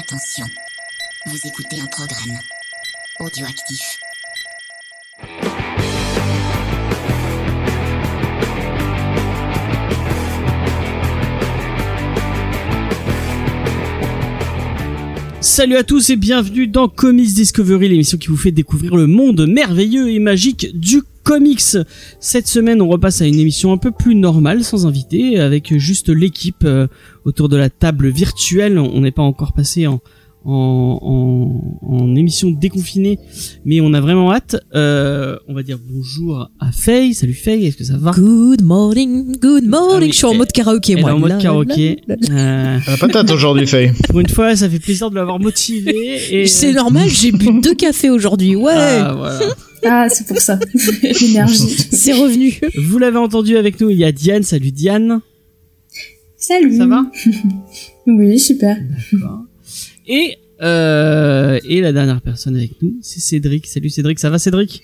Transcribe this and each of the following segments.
Attention, vous écoutez un programme audioactif. Salut à tous et bienvenue dans Comics Discovery, l'émission qui vous fait découvrir le monde merveilleux et magique du comics. Cette semaine, on repasse à une émission un peu plus normale, sans invité, avec juste l'équipe euh, autour de la table virtuelle. On n'est pas encore passé en, en, en, en émission déconfinée, mais on a vraiment hâte. Euh, on va dire bonjour à Faye. Salut Faye, est-ce que ça va? Good morning, good morning. Ah oui, je suis en mode karaoké, moi. en mode karaoké. Euh, La patate aujourd'hui, Faye. pour une fois, ça fait plaisir de l'avoir motivé. Et C'est normal, j'ai bu deux cafés aujourd'hui. Ouais, Ah, voilà. Ah, c'est pour ça. L'énergie. c'est revenu. Vous l'avez entendu avec nous, il y a Diane. Salut Diane. Salut. Ça va? Oui, super. D'accord. Et euh, et la dernière personne avec nous, c'est Cédric. Salut Cédric, ça va Cédric?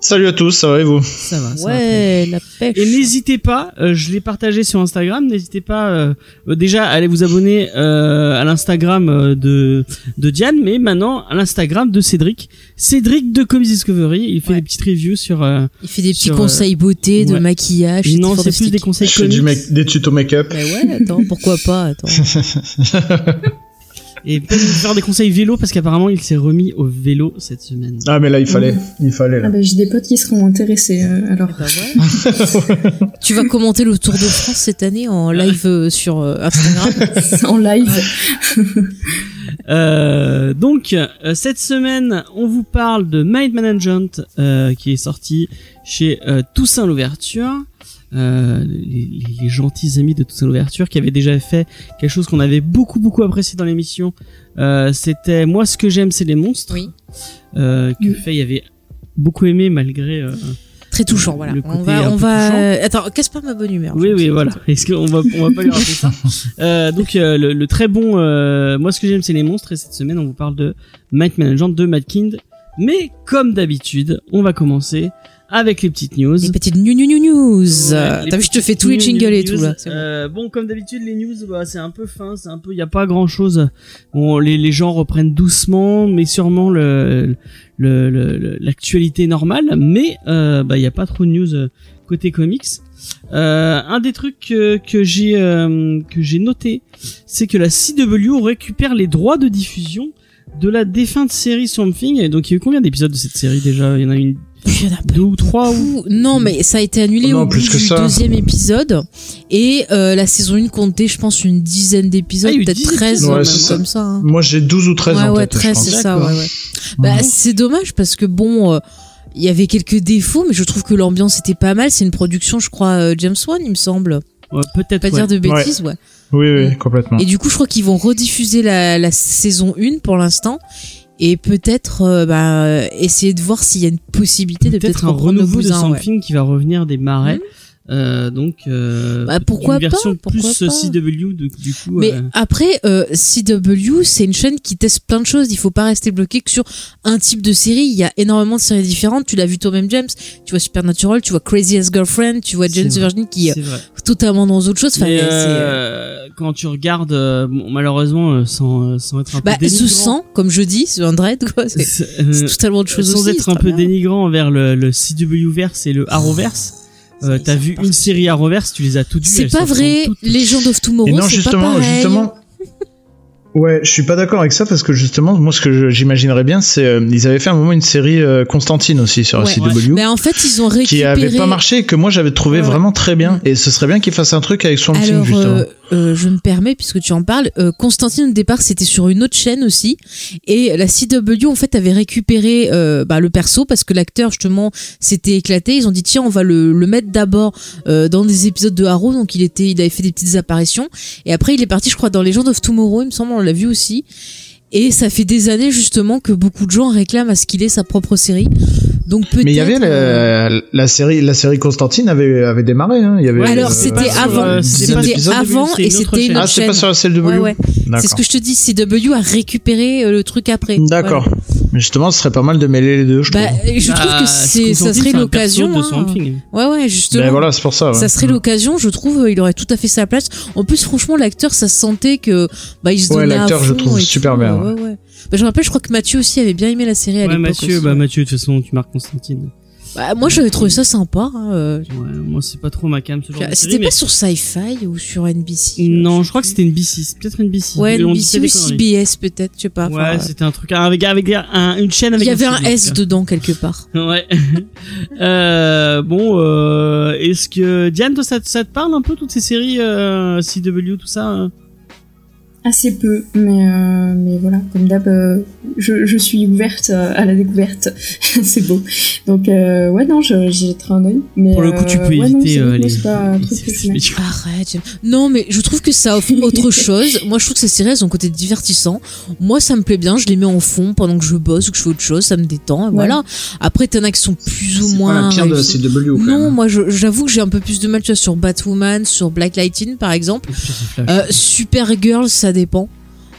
Salut à tous, ça va et vous? Ça va. ça va Ouais, la pêche. Et n'hésitez pas, euh, je l'ai partagé sur Instagram, n'hésitez pas euh, déjà à aller vous abonner euh, à l'Instagram euh, de de Diane, mais maintenant à l'Instagram de Cédric. Cédric de Comics Discovery, il fait Ouais. des petites reviews sur euh, Il fait des petits sur, conseils beauté, de ouais. maquillage. non, c'est plus des conseils Je fais du comics make- des tutos make-up. Mais ouais, attends, pourquoi pas, attends. et peut-être vous faire des conseils vélo parce qu'apparemment il s'est remis au vélo cette semaine. Ah mais là il fallait, il fallait Ah bah, j'ai des potes qui seront intéressés. euh, alors, Bah ouais. tu vas commenter le Tour de France cette année en live euh, sur euh, Instagram. en live. Euh, donc euh, cette semaine, on vous parle de Mind Management euh, qui est sorti chez euh, Toussaint l'ouverture. Euh, les, les- les gentils amis de Toussaint l'ouverture qui avaient déjà fait quelque chose qu'on avait beaucoup beaucoup apprécié dans l'émission. Euh, C'était moi ce que j'aime c'est les monstres. Oui. Euh, que Mm. Faye avait beaucoup aimé malgré. euh, Très touchant, voilà. Le On va, on va. touchant. euh, Attends, casse pas ma bonne humeur. Oui, oui, voilà. Est-ce qu'on va, on va pas lui rater ça euh, Donc euh, le, le très bon, euh, moi ce que j'aime c'est les monstres et cette semaine on vous parle de Might Management de Matt Kind. Mais comme d'habitude, on va commencer avec les petites news. Les petites new new new news. Euh, T'as vu, je te fais tous les jingles et news. tout là. bon. Euh, bon, comme d'habitude, les news, bah, c'est un peu fin, c'est un peu, y a pas grand chose. Bon, les, les gens reprennent doucement, mais sûrement le le- le- le- l'actualité normale. Mais euh, bah, y a pas trop de news euh, côté comics. Euh, un des trucs que, que j'ai euh, que j'ai noté, c'est que la CW récupère les droits de diffusion de la défunte série Swamp Thing. Et donc, il y a eu combien d'épisodes de cette série déjà? Il y en a une, Il y en a pas deux ou trois ou Non, mais ça a été annulé Non, au bout plus que du ça. deuxième épisode. Et euh, la saison 1 comptait, je pense, une dizaine d'épisodes, Ah, peut-être 10 13, Ouais, même c'est ça. comme ça. hein. Moi j'ai 12 ou 13 Ouais, en ouais, tête, 13, je c'est pense. ça, ouais, ouais. Bah, c'est dommage parce que bon, euh, il y avait quelques défauts, mais je trouve que l'ambiance était pas mal. C'est une production, je crois, euh, James Wan, il me semble. Ouais, peut-être. Pas ouais. dire de bêtises, ouais. Oui, oui, complètement. Et du coup, je crois qu'ils vont rediffuser la, la saison 1 pour l'instant. Et peut-être euh, bah, euh, essayer de voir s'il y a une possibilité de peut-être un renouveau de bousin, ouais. Something qui va revenir des marais. Mhm. Euh, donc euh, Bah, pourquoi une version pas, pourquoi plus pas. CW du, du coup. Mais euh, après, euh, CW, c'est une chaîne qui teste plein de choses. Il faut pas rester bloqué que sur un type de série. Il y a énormément de séries différentes. Tu l'as vu toi-même, James. Tu vois Supernatural, tu vois Crazy as Girlfriend, tu vois vrai. Virgin qui est totalement dans autre chose. Enfin, Mais, euh, euh, quand tu regardes, euh, bon, malheureusement, euh, sans, euh, sans être un bah, peu ce dénigrant, sang, comme je dis, c'est un dread, quoi. C'est euh, totalement autre chose sans aussi. être c'est un peu bien. dénigrant envers le, le CW verse et le Arrowverse. Euh, T'as vu une série Arrowverse, tu les as toutes vues. C'est pas vrai. toutes. Legend of Tomorrow, Et non, c'est pas justement, pareil. justement. Ouais, je suis pas d'accord avec ça parce que justement, moi, ce que j'imaginerais bien, c'est euh, ils avaient fait un moment une série euh, Constantine aussi sur Ouais. CW. Mais en fait, ils ont récupéré. qui avait pas marché et que moi j'avais trouvé Ouais, ouais. vraiment très bien et ce serait bien qu'ils fassent un truc avec Swamp Thing Alors, justement euh, je me permets, puisque tu en parles, euh, Constantine au départ c'était sur une autre chaîne aussi, et la CW en fait avait récupéré euh, bah, le perso parce que l'acteur justement s'était éclaté. Ils ont dit tiens on va le, mettre d'abord euh, dans des épisodes de Arrow, donc il était, il avait fait des petites apparitions, et après il est parti je crois dans Legend of Tomorrow, il me semble, on l'a vu aussi. Et ça fait des années justement que beaucoup de gens réclament à ce qu'il ait sa propre série. Donc peut-être. mais il y avait euh, la, la série la série Constantine avait avait démarré hein. il y avait Ouais, Alors euh, c'était avant, euh, c'était avant et une autre c'était une chaîne. autre ah c'est pas sur la CW Ouais, ouais. C'est ce d'accord que je te dis, CW a récupéré le truc après. d'accord Ouais. Mais justement, ce serait pas mal de mêler les deux, je Bah, trouve. je trouve Bah, que c'est, ça serait l'occasion. hein. Ouais, ouais, justement. Ben voilà, c'est pour ça. ouais. Ça serait l'occasion, je trouve, il aurait tout à fait sa place. En plus, franchement, l'acteur, ça se sentait que bah il se Ouais, donnait à l'acteur, je trouve super bien, Ouais, ouais. Bah, je me rappelle, je crois que Mathieu aussi avait bien aimé la série à Ouais, l'époque. Mathieu, aussi. bah Mathieu, de toute façon, tu marques Constantine. Bah, moi, j'avais trouvé ça sympa. hein, euh. Ouais, moi, c'est pas trop ma cam, ce genre de C'était mais- pas sur Sci-Fi ou sur NBC euh, Non, je crois que c'était une B6, peut-être B6. Ouais, NBC ou. CBS peut-être, je sais pas. Ouais, euh, c'était un truc avec avec un- une chaîne Il avec y avait un S dedans quelque part. Ouais. euh, bon, euh, est-ce que Diane, toi, ça, te- ça te parle un peu toutes ces séries euh, CW, tout ça hein? Assez peu, mais, euh, mais voilà, comme d'hab, euh, je, je suis ouverte euh, à la découverte. c'est beau. Donc, euh, ouais, non, jetterai un œil. Mais, Pour le coup, tu peux ouais, non, éviter euh, moi, les. pas. Arrête. Non, mais je trouve que ça offre autre chose. Moi, je trouve que ces séries, elles ont un côté divertissant. Moi, ça me plaît bien. Je les mets en fond pendant que je bosse ou que je fais autre chose. Ça me détend. Et Voilà. Après, t'en as qui sont plus ou C'est pas moins. la pire de. CW, quand Non, même. moi, j'avoue que j'ai un peu plus de mal, tu vois, sur Batwoman, sur Black Lightning, par exemple. Sur ce flash. Ça dépend.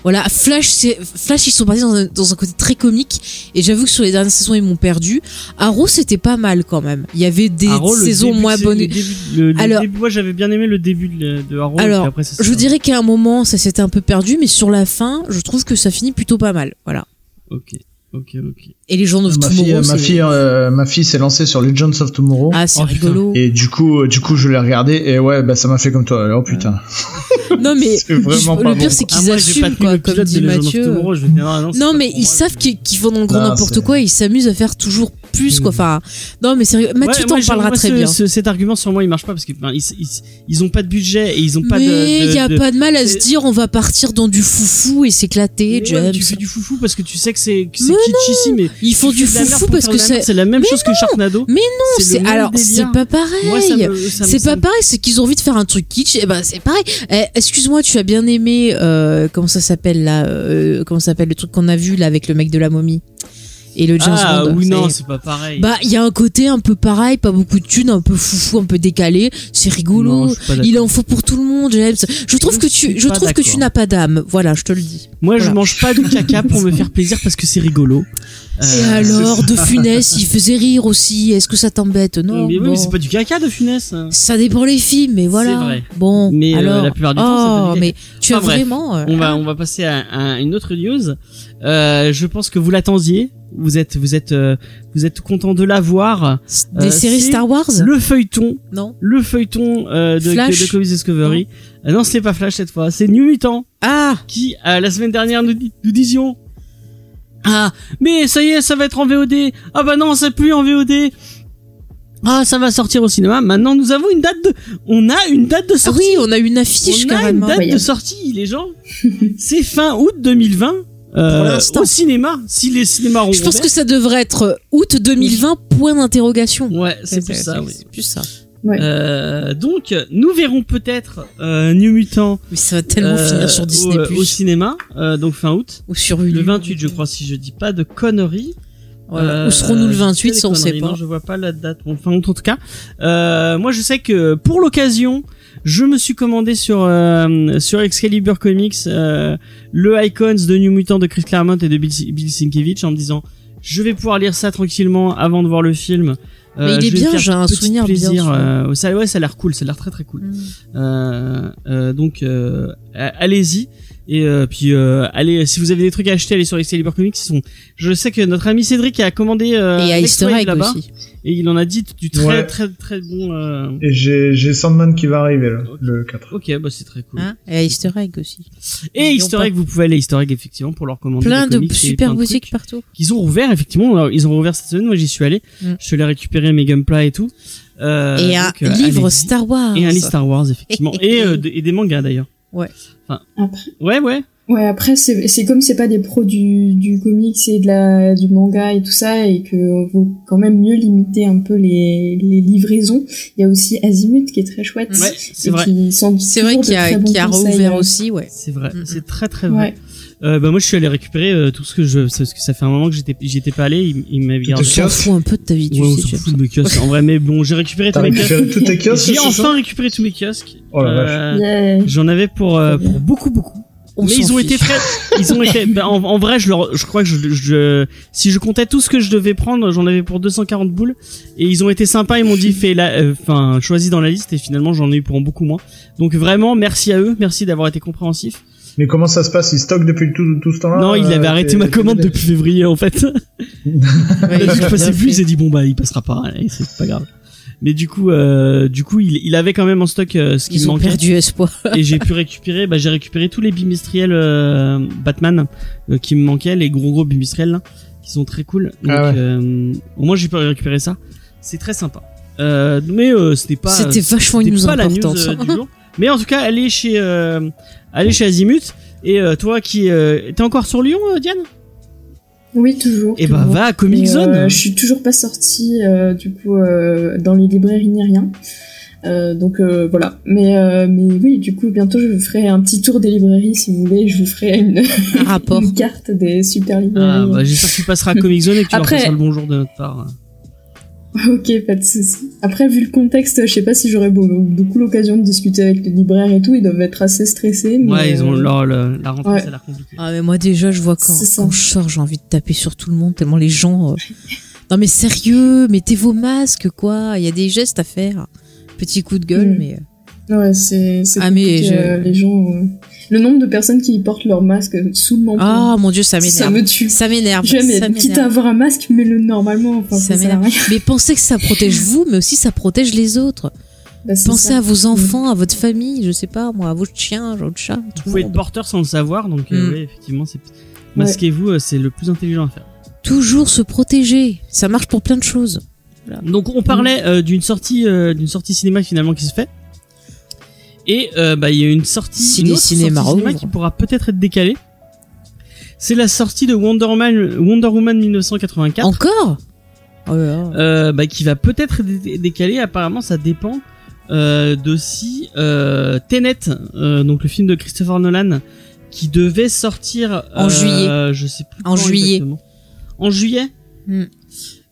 Voilà, Flash, Flash, ils sont partis dans un, dans un côté très comique. Et j'avoue que sur les dernières saisons, ils m'ont perdu. Arrow, c'était pas mal quand même. Il y avait des Arrow, saisons début, moins bonnes. le début- le- le Alors- début- moi, j'avais bien aimé le début de, de Arrow. Alors, après, ça Je dirais qu'à un moment, ça s'était un peu perdu, mais sur la fin, je trouve que ça finit plutôt pas mal. Voilà. Ok, ok, ok. Et les gens de Ma fille, Tomorrow, ma c'est- fille, euh, ma fille s'est lancée sur Legends of Tomorrow. ah, c'est Oh, putain. rigolo. Et du coup, euh, du coup, je l'ai regardé et ouais, bah ça m'a fait comme toi. Oh putain. Non, mais C'est vraiment je- pas le pire, bon. c'est Ah, qu'ils pas assument, quoi, comme de dit Legends of Mathieu. Tomorrow, je vais dire, ah, non, mais ils moi, savent qu'ils vont dans le grand Non, n'importe quoi, et ils s'amusent à faire toujours plus, quoi. Enfin, non, mais sérieux, Mathieu Ouais, t'en parlera très ce- bien. ce- cet argument sur moi il marche pas parce que ben, ils, ils, ils ont pas de budget et ils ont pas mais de. il de- y a de- pas de mal à se dire on va partir dans du foufou et s'éclater, Ouais, James. tu fais du foufou parce que tu sais que c'est Mais kitschissime mais Ils font du foufou parce que c'est c'est la même chose que Sharknado. Mais non, C'est alors c'est pas pareil. C'est pas pareil, c'est qu'ils ont envie de faire un truc kitsch. Et ben c'est pareil. Eh, Excuse-moi, tu as bien aimé euh, comment ça s'appelle là euh, Comment ça s'appelle le truc qu'on a vu là avec le mec de la momie? Et le James Ah Bond. oui ça y non est. c'est pas pareil. Bah il y a un côté un peu pareil, pas beaucoup de thunes, un peu foufou, un peu décalé. C'est rigolo. Non, je. Il en faut pour tout le monde, James. Je trouve Je que tu, je trouve que tu n'as pas d'âme. Voilà, je te le dis. Moi je Voilà. mange pas du caca pour me faire plaisir parce que c'est rigolo. Et Euh, alors, de Funès, il faisait rire aussi. Est-ce que ça t'embête? Non. mais oui, bon. mais c'est pas du caca de Funès. Ça dépend les films, mais voilà. C'est vrai. Bon, Mais, euh, alors. la plupart du temps, ça oh, peut mais tu as vraiment. euh, On va on va passer à, à une autre news. Je pense que vous l'attendiez. Vous êtes vous êtes euh, vous êtes content de la voir. des euh, séries Star Wars Le feuilleton. Non. le feuilleton euh, de, Flash. De Comics Discovery. Euh, non, c'est pas Flash cette fois, c'est New Mutant. Ah, qui euh, la semaine dernière nous, disions. Ah mais ça y est ça va être en VOD ah bah non c'est plus en VOD ah ça va sortir au cinéma. Maintenant nous avons une date de on a une date de ah sortie. oui, on a une affiche on a une date de sortie les gens. C'est fin août 2020 euh, l'instant. au cinéma si les cinémas ont Je pense que ça devrait être août 2020, point d'interrogation. ouais c'est plus ça oui C'est plus ça. euh, donc nous verrons peut-être euh, New Mutant Mais ça va tellement euh, finir sur Disney au, au cinéma, euh, donc fin août. ou sur. Le 28, je crois, si je dis pas de conneries. Ouais. Euh, Où serons-nous le je 28 dis Ça, on sait pas. Non, je vois pas la date. Bon, fin août en tout cas. Euh, moi, je sais que pour l'occasion, je me suis commandé sur euh, sur Excalibur Comics euh, le Icons de New Mutant de Chris Claremont et de Bill, Bill Sienkiewicz en me disant je vais pouvoir lire ça tranquillement avant de voir le film. Euh, Mais il est bien, j'ai un souvenir bien plaisir. sûr. euh, ça, ouais, ça a l'air cool, ça a l'air très très cool. Mm. Euh, euh, donc euh, allez-y et euh, puis euh, allez si vous avez des trucs à acheter allez sur Excalibur Comics ils sont je sais que notre ami Cédric a commandé euh, Et à là-bas aussi. et il en a dit du très Ouais. très très bon euh, Et j'ai j'ai Sandman qui va arriver là, le 4. ok bah c'est très cool Hein et à Easter Egg aussi. et Easter pas. Egg vous pouvez aller à Easter Egg effectivement pour leur commander Plein des de super plein de boutiques partout. qu'ils ont rouvert effectivement Alors, ils ont rouvert cette semaine moi j'y suis allé Mm. je suis allé récupérer mes Gunpla et tout euh, et un donc, euh, livre allez-y. Star Wars. et un livre Star Wars effectivement et, euh, et des mangas d'ailleurs Après, ouais ouais ouais, après, c'est comme c'est pas des pros du, du comics et de la, du manga et tout ça, et que on veut quand même mieux limiter un peu les, les livraisons. Il y a aussi Azimut qui est très chouette. ouais c'est et vrai qui C'est vrai toujours qu'il a, conseils, rouvert aussi, ouais. C'est vrai, Mm. c'est très très vrai. Ouais. Euh, bah moi je suis allé récupérer euh, tout ce que je parce que ça fait un moment que j'étais j'y étais pas allé, il, il m'avait gardé. On fout un peu de ta vie, tu Ouais, on sais. fout de mes kiosques en vrai mais bon, j'ai récupéré tous mes kiosques. J'ai enfin récupéré tous mes kiosques. Oh. Euh, Yeah. J'en avais pour euh, pour beaucoup beaucoup. On mais ils ont fiche. été très, ils ont été, ben, en, en vrai, je leur, je crois que je, je, si je comptais tout ce que je devais prendre, j'en avais pour 240 boules, et ils ont été sympas, ils m'ont dit, fais la, euh, enfin, choisis dans la liste, et finalement, j'en ai eu pour beaucoup moins. Donc vraiment, merci à eux, merci d'avoir été compréhensifs. Mais comment ça se passe? Ils stockent depuis tout, tout ce temps-là? Non, il euh, avait arrêté tes- ma commande depuis février, en fait. Ouais, Il a vu que je passais plus, il s'est dit, bon, bah, il passera pas, c'est pas grave. Mais du coup, euh, du coup, il, il avait quand même en stock euh, ce qui me Ils ont manquait. perdu espoir. et j'ai pu récupérer bah, j'ai récupéré tous les bimestriels euh, Batman euh, qui me manquaient les gros gros bimestriels là, qui sont très cool. Donc Ah ouais. euh, au moins j'ai pu récupérer ça. C'est très sympa. Euh, mais euh, c'était pas C'était vachement une news pas la news euh, du jour. Mais en tout cas allez chez euh, allez chez Azimut et euh, toi qui euh, t'es encore sur Lyon euh, Diane? Oui, toujours. et bah toujours. va à Comic Et, Zone euh, je suis toujours pas sortie euh, du coup euh, dans les librairies ni rien. Euh, donc euh, voilà. Mais euh, mais oui, du coup bientôt je vous ferai un petit tour des librairies si vous voulez. Je vous ferai une, Un rapport. une carte des super ah, librairies. bah, j'espère que tu passeras à Comic Zone et que tu Après- leur passeras le bonjour de notre part Ok, pas de souci. Après, vu le contexte, je sais pas si j'aurai beau- beaucoup l'occasion de discuter avec les libraires et tout. Ils doivent être assez stressés. Mais ouais ils ont euh, leur, le- la rentrée ouais. ça a l'air compliqué Ah mais moi déjà je vois quand, quand je sors j'ai envie de taper sur tout le monde tellement les gens. euh, Non mais sérieux, mettez vos masques quoi. Il y a des gestes à faire. Petit coup de gueule Mm. mais. euh, Ouais, c'est c'est Ah, mais je- euh, les gens. Le nombre de personnes qui portent leur masque sous le menton. Ah mon dieu ça ça m'énerve. me tue. Ça m'énerve. Jamais. Ça Quitte à avoir un masque, mets-le normalement. Enfin, Ça ça, m'énerve. Mais pensez que ça protège vous, mais aussi ça protège les autres. Bah, Pensez ça. à vos enfants, à votre famille, je sais pas, moi, à votre chien, à votre chat. Vous tout le pouvez être porteur sans le savoir, donc euh, Mm. ouais, effectivement, c'est masquez-vous, euh, c'est le plus intelligent à faire. Toujours se protéger. Ça marche pour plein de choses. Donc on parlait euh, d'une sortie, euh, d'une sortie cinéma finalement qui se fait, et euh, bah il y a une sortie, Si une autre sortie cinéma qui pourra peut-être être décalée. C'est la sortie de Wonder Woman, Wonder Woman 1984, Encore? Oh là là. euh, bah, qui va peut-être être dé- décalée. Apparemment, ça dépend euh, d'aussi euh, Tenet, euh, donc le film de Christopher Nolan, qui devait sortir En euh, juillet. Je sais plus En juillet. exactement. En juillet. Hmm.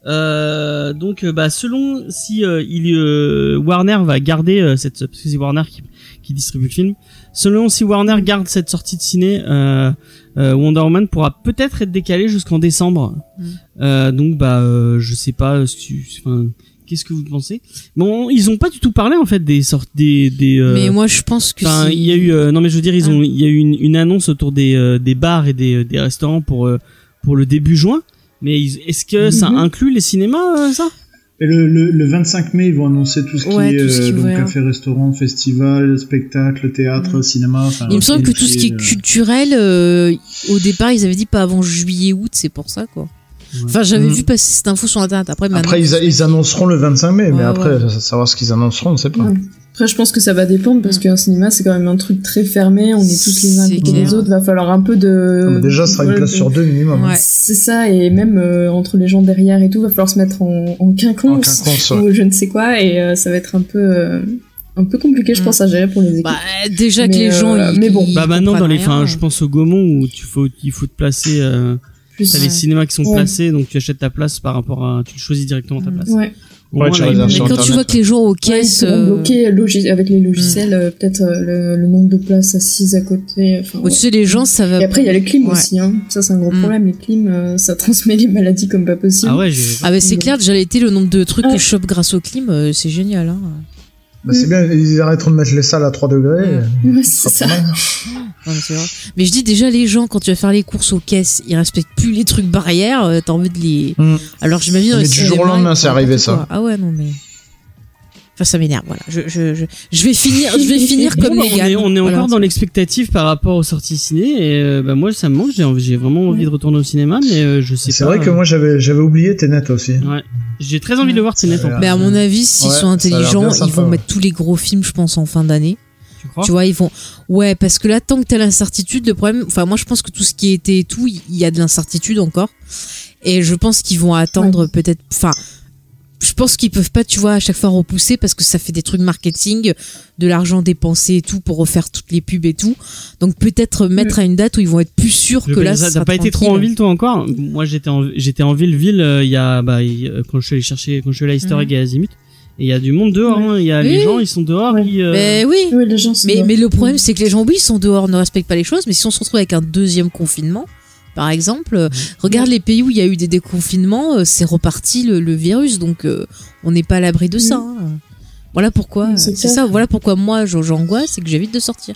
Euh, donc, bah, selon si euh, il, euh, Warner va garder euh, cette, parce que c'est Warner qui, qui distribue le film. Selon si Warner garde cette sortie de ciné, euh, euh, Wonder Woman pourra peut-être être décalé jusqu'en décembre. Hmm. Euh, donc, bah, euh, je sais pas. Enfin, qu'est-ce que vous pensez? Bon, ils ont pas du tout parlé en fait des sortes des des. euh, mais moi, je pense que Enfin, il y a eu euh, non mais je veux dire ils Ah. ont il y a eu une, une annonce autour des euh, des bars et des des restaurants pour euh, pour le début juin. Mais est-ce que ça Mhm. inclut les cinémas euh, ça? Et le, le, le 25 mai, ils vont annoncer tout ce qui Ouais, est tout ce qui euh, donc ouvert. café, restaurant, festival, spectacle, théâtre, Mm. cinéma. enfin, Il me semble que tout ce qui est euh, culturel, euh, au départ, ils avaient dit pas avant juillet-août, c'est pour ça, quoi. Enfin, j'avais Mm. vu passer cette info sur internet. Après, Après, ils, annonceront le 25 mai, mais après, savoir ce qu'ils annonceront, on ne sait pas. Après, je pense que ça va dépendre parce Mm. qu'un cinéma, c'est quand même un truc très fermé. On est tous les uns à C'est côté clair. des autres. Va falloir un peu de. Déjà, ce sera une place de- sur deux minimum. Ouais. C'est ça, et même euh, entre les gens derrière et tout, va falloir se mettre en, en En quinconce ouais. ou je ne sais quoi, et euh, ça va être un peu, euh, un peu compliqué, je Mm. pense, à gérer pour les équipes. bah, déjà que les gens, ils, mais bon. Bah maintenant dans les rien. enfin je pense au Gaumont où tu faut il faut te placer euh, t'as les Ouais. cinémas qui sont Ouais. placés donc tu achètes ta place par rapport à tu choisis directement ta Mm. place. ouais. Ouais, moins, tu Mais quand tu vois que les gens aux Ouais, caisses, pourront euh, bloquer logi- avec les logiciels, euh, peut-être euh, le, le nombre de places assises à côté. Enfin, ouais. tu sais, les gens, ça va. Et après, il y a les clims Ouais. aussi. Hein. Ça, c'est un gros Mm. problème. Les clims, euh, ça transmet les maladies comme pas possible. Ah ouais, j'ai Ah bah c'est clair, déjà été le nombre de trucs Ouais. que je chope grâce au clim, euh, c'est génial. Hein. Bah, c'est bien, ils arrêteront de mettre les salles à 3 degrés. Ouais. Ce c'est ça. Ouais, mais c'est vrai. Mais je dis déjà les gens quand tu vas faire les courses aux caisses, ils respectent plus les trucs barrières, euh, t'as envie de les. Mm. Alors j'imagine. Mais du jour au lendemain, c'est arrivé, ça. quoi. Ah ouais non mais. Enfin ça m'énerve voilà. Je, je, je, je vais finir je vais finir Bon, comme bah, les on gars. est, on est Voilà. encore dans l'expectative par rapport aux sorties ciné et euh, bah moi ça me manque j'ai envie- j'ai vraiment envie de retourner au cinéma mais euh, je sais C'est pas vrai que euh, moi, j'avais, j'avais oublié Tenet aussi. ouais j'ai très envie de le voir Tenet en. Mais à mon avis, s'ils Ouais, sont intelligents, ils vont ouais. mettre tous les gros films, je pense, en fin d'année. tu crois Tu vois, ils vont. Ouais, parce que là, tant que t'as l'incertitude, le problème. Enfin, moi, je pense que tout ce qui était et tout, il y a de l'incertitude encore. Et je pense qu'ils vont attendre peut-être. Enfin, je pense qu'ils peuvent pas, tu vois, à chaque fois repousser parce que ça fait des trucs marketing, de l'argent dépensé et tout pour refaire toutes les pubs et tout. Donc peut-être mettre à une date où ils vont être plus sûrs Je que là. ça, T'as pas été trop en ville toi encore? Moi j'étais en j'étais en ville ville euh, il y a bah euh, quand je suis allé chercher quand je suis allé à Easter Egg et à Azimut Et il y a du monde dehors. hein. Il y a les Oui. gens, ils sont dehors. Ouais. qui, euh, Mais oui. Oui, les gens sont Mais, mais le problème, c'est que les gens, oui, sont dehors, ne respectent pas les choses, mais si on se retrouve avec un deuxième confinement, par exemple, euh, regarde les pays où il y a eu des déconfinements, euh, c'est reparti le, le virus, donc euh, on n'est pas à l'abri de ça. hein. Voilà pourquoi, euh, c'est c'est ça, voilà pourquoi moi j'angoisse et que j'évite de sortir.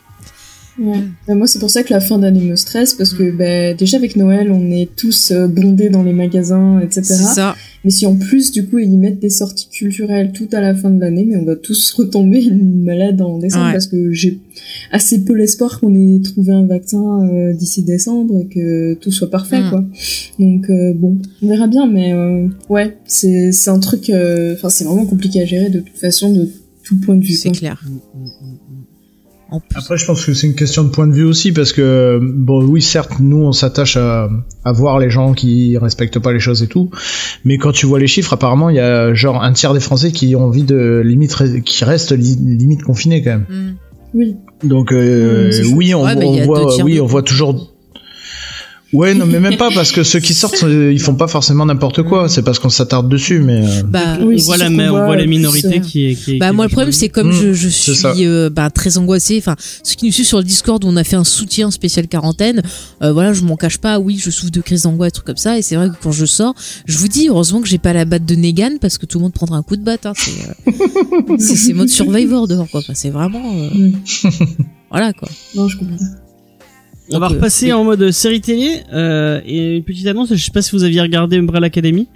Ouais. Mm. Bah, moi, c'est pour ça que la fin d'année me stresse, parce que bah, déjà avec Noël, on est tous euh, bondés dans les magasins, etc. C'est ça. Mais si en plus, du coup, ils mettent des sorties culturelles tout à la fin de l'année, mais on va tous retomber malade en décembre, Ouais. parce que j'ai assez peu l'espoir qu'on ait trouvé un vaccin euh, d'ici décembre et que tout soit parfait, Mm. quoi. Donc euh, bon, on verra bien, mais euh, ouais, c'est c'est un truc, euh, enfin c'est vraiment compliqué à gérer de toute façon, de tout point de vue. C'est quoi. clair. mm. En plus. Après, je pense que c'est une question de point de vue aussi, parce que, bon, oui, certes, nous, on s'attache à, à voir les gens qui respectent pas les choses et tout, mais quand tu vois les chiffres, apparemment, il y a genre un tiers des Français qui ont envie de limite, qui restent li- limite confinés quand même. Mm. Oui. Donc, euh, Mm, oui, on, Ouais, voit, oui, on voit toujours. Ouais, non, mais même pas parce que ceux qui sortent, euh, ils font pas forcément n'importe quoi. C'est parce qu'on s'attarde dessus, mais. euh, Bah, Oui, on voit la, on voit la plus, minorité euh, qui est. Qui est Bah qui est moi le problème c'est comme Mmh, je, je c'est suis euh, bah, très angoissée. Enfin ceux qui nous suivent sur le Discord où on a fait un soutien spécial quarantaine, euh, voilà je m'en cache pas. Oui je souffre de crise d'angoisse trucs comme ça et c'est vrai que quand je sors, je vous dis heureusement que j'ai pas la batte de Negan parce que tout le monde prendra un coup de batte. Hein, c'est euh, c'est c'est mode Survivor dehors quoi. Enfin, c'est vraiment euh, Mm. voilà quoi. Non, je comprends. On va repasser oui. en mode série télé euh, et une petite annonce. Je sais pas si vous aviez regardé Umbrella Academy.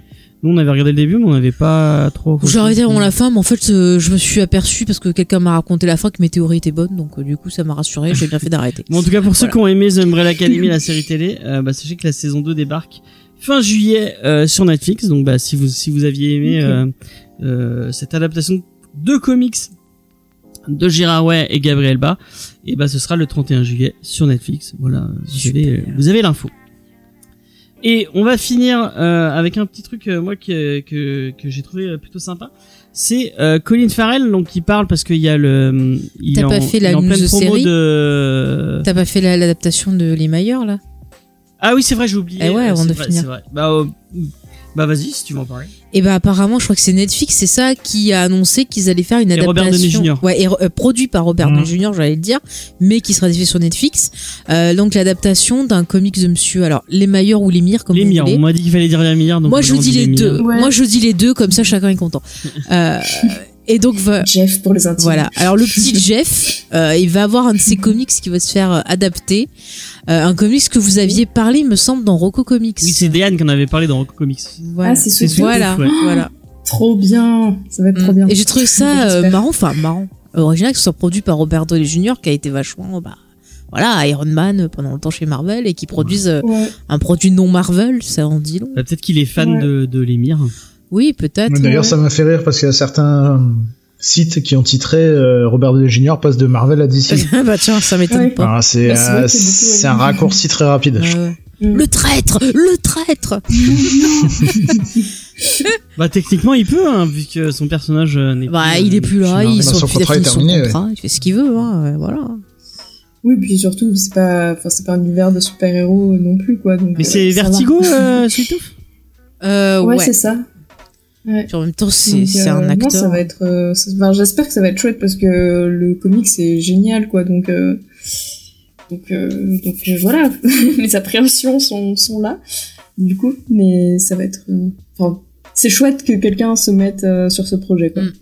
Nous on avait regardé le début, mais on n'avait pas trop. J'ai arrêté avant la fin, mais en fait, euh, je me suis aperçu parce que quelqu'un m'a raconté la fin que mes théories étaient bonnes, donc euh, du coup, ça m'a rassuré. J'ai bien fait d'arrêter. Bon, en tout cas, pour ceux qui ont aimé The Umbrella Academy, la série télé, euh, bah, sachez que la saison 2 débarque fin juillet euh, sur Netflix. Donc, bah, si vous si vous aviez aimé Ok. euh, euh, cette adaptation de comics de Gérard Way et Gabriel Ba, et bah, ce sera le 31 juillet sur Netflix. Voilà, vous avez, euh, vous avez l'info. Et on va finir euh, avec un petit truc euh, moi que que, que j'ai trouvé plutôt sympa. C'est euh, Colin Farrell donc qui parle parce qu'il y a le il pas en, fait il la en pleine promo série de T'as pas fait la- l'adaptation de Les Mailleurs là? Ah oui, c'est vrai, j'ai oublié. Eh ouais, avant de vrai, finir. vrai. Bah, bah vas-y si tu veux en parler. Et bah apparemment, je crois que c'est Netflix, c'est ça qui a annoncé qu'ils allaient faire une Et Robert adaptation. Downey Jr. Ouais, et, euh, produit par Robert. Downey Jr. J'allais le dire, mais qui sera diffusé sur Netflix. Euh, donc l'adaptation d'un comics de Monsieur. Alors les Mailleurs ou les Mires, comme les vous mires, voulez. on m'a dit qu'il fallait dire les mires. Donc Moi je dis les deux. Ouais. Moi je dis les deux, comme ça chacun est content. Euh, et donc va- Jeff pour les intimes. Voilà. Alors le petit Jeff, euh, il va avoir un de ses comics qui va se faire euh, adapter. Euh, un comics que vous aviez parlé, il me semble, dans Rocco Comics. Oui, c'est Diane qui en avait parlé dans Rocco Comics. Voilà. Ah, c'est super. voilà, ouais. voilà. Trop bien. Ça va être trop Mm. bien. Et j'ai trouvé ça euh, marrant, enfin marrant, original que ce soit produit par Robert Downey Jr. qui a été vachement, bah, voilà, Iron Man pendant longtemps chez Marvel et qui produisent euh, Ouais. un produit non Marvel, ça en dit long. Bah, Peut-être qu'il est fan Ouais. de, de les mires. Oui, peut-être. D'ailleurs, ouais. ça m'a fait rire parce qu'il y a certains euh, sites qui ont titré euh, Robert Downey Jr. passe de Marvel à DC. bah tiens, ça m'étonne Ouais. pas. Ah, c'est Bah, euh, un raccourci très rapide. Ouais. Mm. Le traître, le traître. Bah techniquement il peut, hein, vu que son personnage n'est Bah, plus, il est plus là, il. Bah, son contrat est terminé, contrat, il fait ce qu'il veut, hein, voilà. Oui, puis surtout, c'est pas, enfin, c'est pas un univers de super-héros non plus, quoi. Donc, Mais euh, c'est. Vertigo, euh, Sweet Euh, Ouais, ouais. c'est ça. Ouais. Puis en même temps, c'est c'est euh, un non, acteur. ça va être, euh, enfin, j'espère que ça va être chouette parce que le comic c'est génial, quoi. Donc, euh, donc, euh, donc voilà, mes appréhensions sont, sont là, du coup. Mais ça va être, euh, enfin, c'est chouette que quelqu'un se mette euh, sur ce projet, quoi. Mm.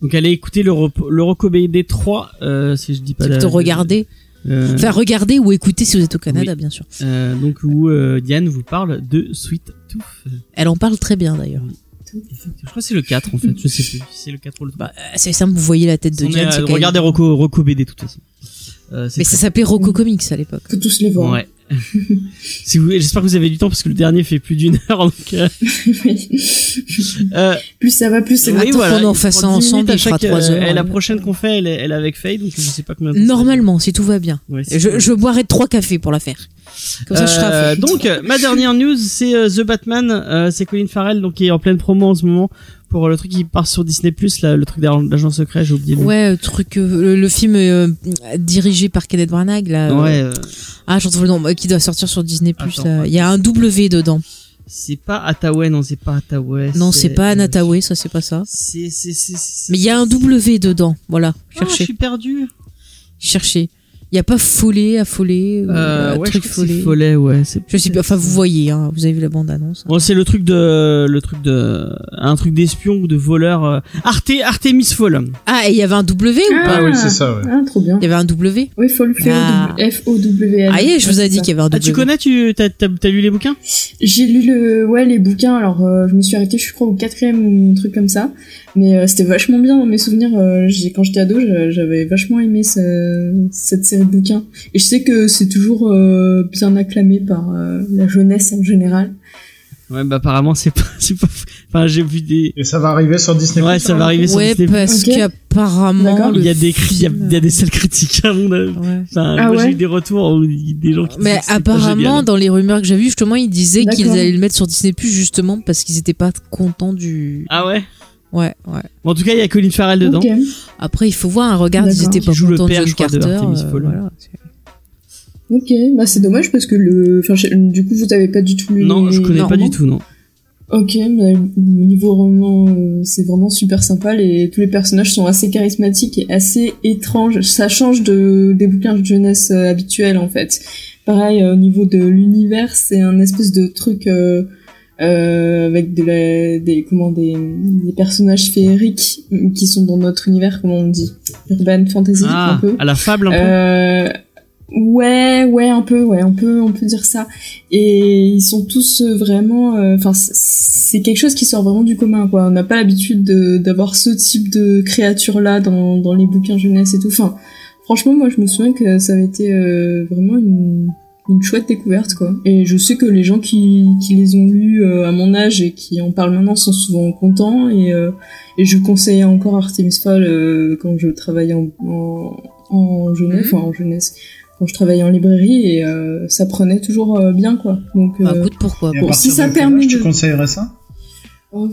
Donc allez écouter le, rep- le Rocco BD 3, euh, si je dis pas plutôt regarder. Euh, Enfin, regardez ou écoutez si vous êtes au Canada, bien sûr. euh, donc où euh, Diane vous parle de Sweet Tooth. Elle en parle très bien d'ailleurs. Je crois que c'est le 4 en fait, je sais plus. si C'est le 4 ou le 3. Bah, euh, c'est simple, vous voyez la tête de Diane. quand regardez Rocco, Rocco BD de toute façon. Euh, c'est Mais très- ça s'appelait Rocco Comics à l'époque. Faut tous les voir. Ouais. si vous, j'espère que vous avez du temps parce que le dernier fait plus d'une heure. Donc, euh, Oui. euh, plus ça va, plus c'est oui, voilà, qu'on en fasse prend ça 10 ensemble, minutes à chaque, trois euh, heures, Et la ouais. prochaine qu'on fait, elle est, elle est avec Faye, donc je sais pas combien de temps. ça Normalement, si tout va bien. Ouais, Je, je boirai trois cafés pour la faire. Comme ça, je serai Euh, donc euh, ma dernière news c'est euh, The Batman euh, c'est Colin Farrell donc qui est en pleine promo en ce moment pour le truc qui part sur Disney Plus le truc d'agent secret j'ai oublié le nom. Ouais, euh, truc, euh, le, le film euh, dirigé par Kenneth Branagh, là. ouais euh, Ah, j'entends le nom, qui doit sortir sur Disney Plus. Il y a un W dedans. C'est pas Attaway, non, c'est pas Attaway. Non, c'est pas Anataway, ça c'est pas ça. C'est, c'est, c'est, Mais il y a un W dedans, voilà. Ah, je Cherchez, suis perdu. cherchez. Il y a pas follet, affolé, ou Euh, un ouais, truc follet. follet, ouais. C'est, Je sais pas, enfin vous voyez, hein, vous avez vu la bande annonce. Bon, c'est le truc de, le truc de, un truc d'espion ou de voleur. euh, Arte, Artemis Fall. Ah, et il y avait un W ou pas? Ah oui, c'est ça, ouais. Ah, trop bien. Il y avait un W? Oui, faut le Ah. F-O-W-L. Ah, yeah, je vous ai dit qu'il y avait un Ah, W. tu connais, tu, t'as, t'as, t'as lu les bouquins? J'ai lu le, ouais, les bouquins. Alors, euh, je me suis arrêtée, je crois, au quatrième ou un truc comme ça. Mais euh, c'était vachement bien dans mes souvenirs. euh, j'ai, quand j'étais ado, j'a- j'avais vachement aimé ce- cette série de bouquins. Et je sais que c'est toujours euh, bien acclamé par euh, la jeunesse en général. Ouais, bah apparemment c'est pas, c'est pas. Enfin, j'ai vu des. Et ça va arriver sur Disney+. Ouais, ça va arriver sur Ouais, Disney+. parce Ok. qu'apparemment. Il y a des cri- il y a, film- il y a des sales critiques à mon avis. Ouais. Enfin, Ah moi j'ai eu des retours où il- des gens qui Mais apparemment, dans les rumeurs que j'ai vues, justement, ils disaient qu'ils allaient le mettre sur Disney Plus justement parce qu'ils étaient pas contents du. Ah ouais? Ouais, ouais. Bon, en tout cas, il y a Colin Farrell dedans. Après, il faut voir un regard, ils étaient pas joue le contents de père, John de Carter. Artemis euh, voilà. Ok. Bah, c'est dommage parce que le, enfin, du coup, vous avez pas du tout lu Non, je connais les pas du tout, non. Ok, mais au niveau roman, euh, c'est vraiment super sympa. Les, tous les personnages sont assez charismatiques et assez étranges. Ça change de, des bouquins de jeunesse euh, habituels, en fait. Pareil, euh, au niveau de l'univers, c'est un espèce de truc avec de la, des, comment, des, des personnages féeriques qui sont dans notre univers, comment on dit Urban fantasy, un Ah, peu. à la fable un peu. Euh, ouais, ouais, un peu, ouais, on peut, on peut dire ça. Et ils sont tous euh, vraiment, euh, enfin, c'est quelque chose qui sort vraiment du commun, quoi. On n'a pas l'habitude de- d'avoir ce type de créature-là dans, dans les bouquins jeunesse et tout. Enfin, franchement, moi, je me souviens que ça avait été euh, vraiment une, une chouette découverte, quoi. Et je sais que les gens qui, qui les ont lus euh, à mon âge et qui en parlent maintenant sont souvent contents. Et, euh, et je conseillais encore Artemis Fall euh, quand je travaillais en, en, en jeunesse, enfin en jeunesse, quand je travaillais en librairie et euh, ça prenait toujours euh, bien, quoi. Donc, Bah, écoute, pourquoi Bon, si ça permet âge tu de- conseillerais ça? Oh,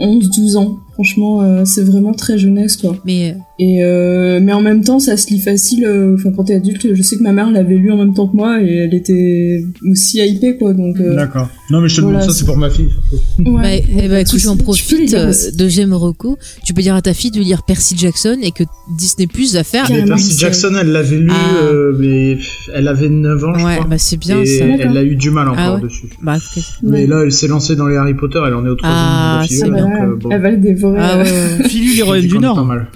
11-12 ans, franchement, euh, c'est vraiment très jeunesse, quoi. Mais Et euh, mais en même temps, ça se lit facile. euh, Enfin, quand t'es adulte, je sais que ma mère l'avait lu en même temps que moi et elle était aussi hypée, quoi. Donc, euh, D'accord. Non, mais je te voilà, demande ça, c'est pour ma fille. surtout. bah, ouais, eh ben, écoute, j'en profite euh, de J'aime Rocco. Tu peux dire à ta fille de lire Percy Jackson et que Disney Plus va faire Mais. Percy Jackson, elle l'avait lu, Ah. euh, mais elle avait 9 ans, je Ouais, crois. bah c'est bien et ça. Elle a eu du mal encore Ah ouais. dessus. Bah. Mais là, elle s'est lancée dans les Harry Potter, elle en est au troisième Ah, c'est bah, euh. Elle va le dévorer. Ah ouais, Royaumes dis du Nord. Pas mal.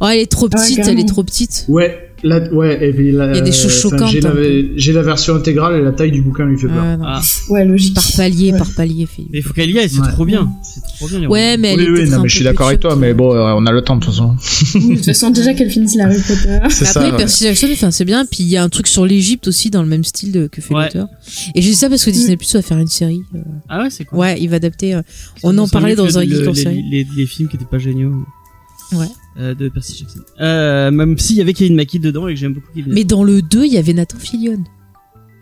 Oh, elle est trop Ah ouais, petite, elle est trop petite. Ouais, là, ouais, et puis là, Il y a des choses choquantes, J'ai la, j'ai la version intégrale et la taille du bouquin lui fait peur. Ah. Ah. Ouais, logique. Par palier, Ouais. par palier, Philippe. Mais il faut qu'elle y aille, c'est Ouais. trop bien. C'est trop bien. Ouais, mais elle oui, est oui, peut-être non, un mais je suis d'accord avec toi, mais bon, euh, on a le temps de toute façon. Oui, de toute façon, déjà qu'elle finisse la Harry Potter. C'est Mais après, ça. ouais. Percy Jackson, enfin, c'est bien. Puis il y a un truc sur l'Égypte aussi dans le même style de- que fait Ouais. l'auteur. Et j'ai dit ça parce que Disney Plus va faire une série. euh, Ah ouais, c'est cool. Ouais, il va adapter. euh, on en parlait dans un geek en les, série. les, les films qui étaient pas géniaux. Ouais. Euh, de Percy Jackson. Euh, même s'il y avait Kevin McKidd dedans et que j'aime beaucoup Kevin. Mais dans le 2, il y avait Nathan Fillion.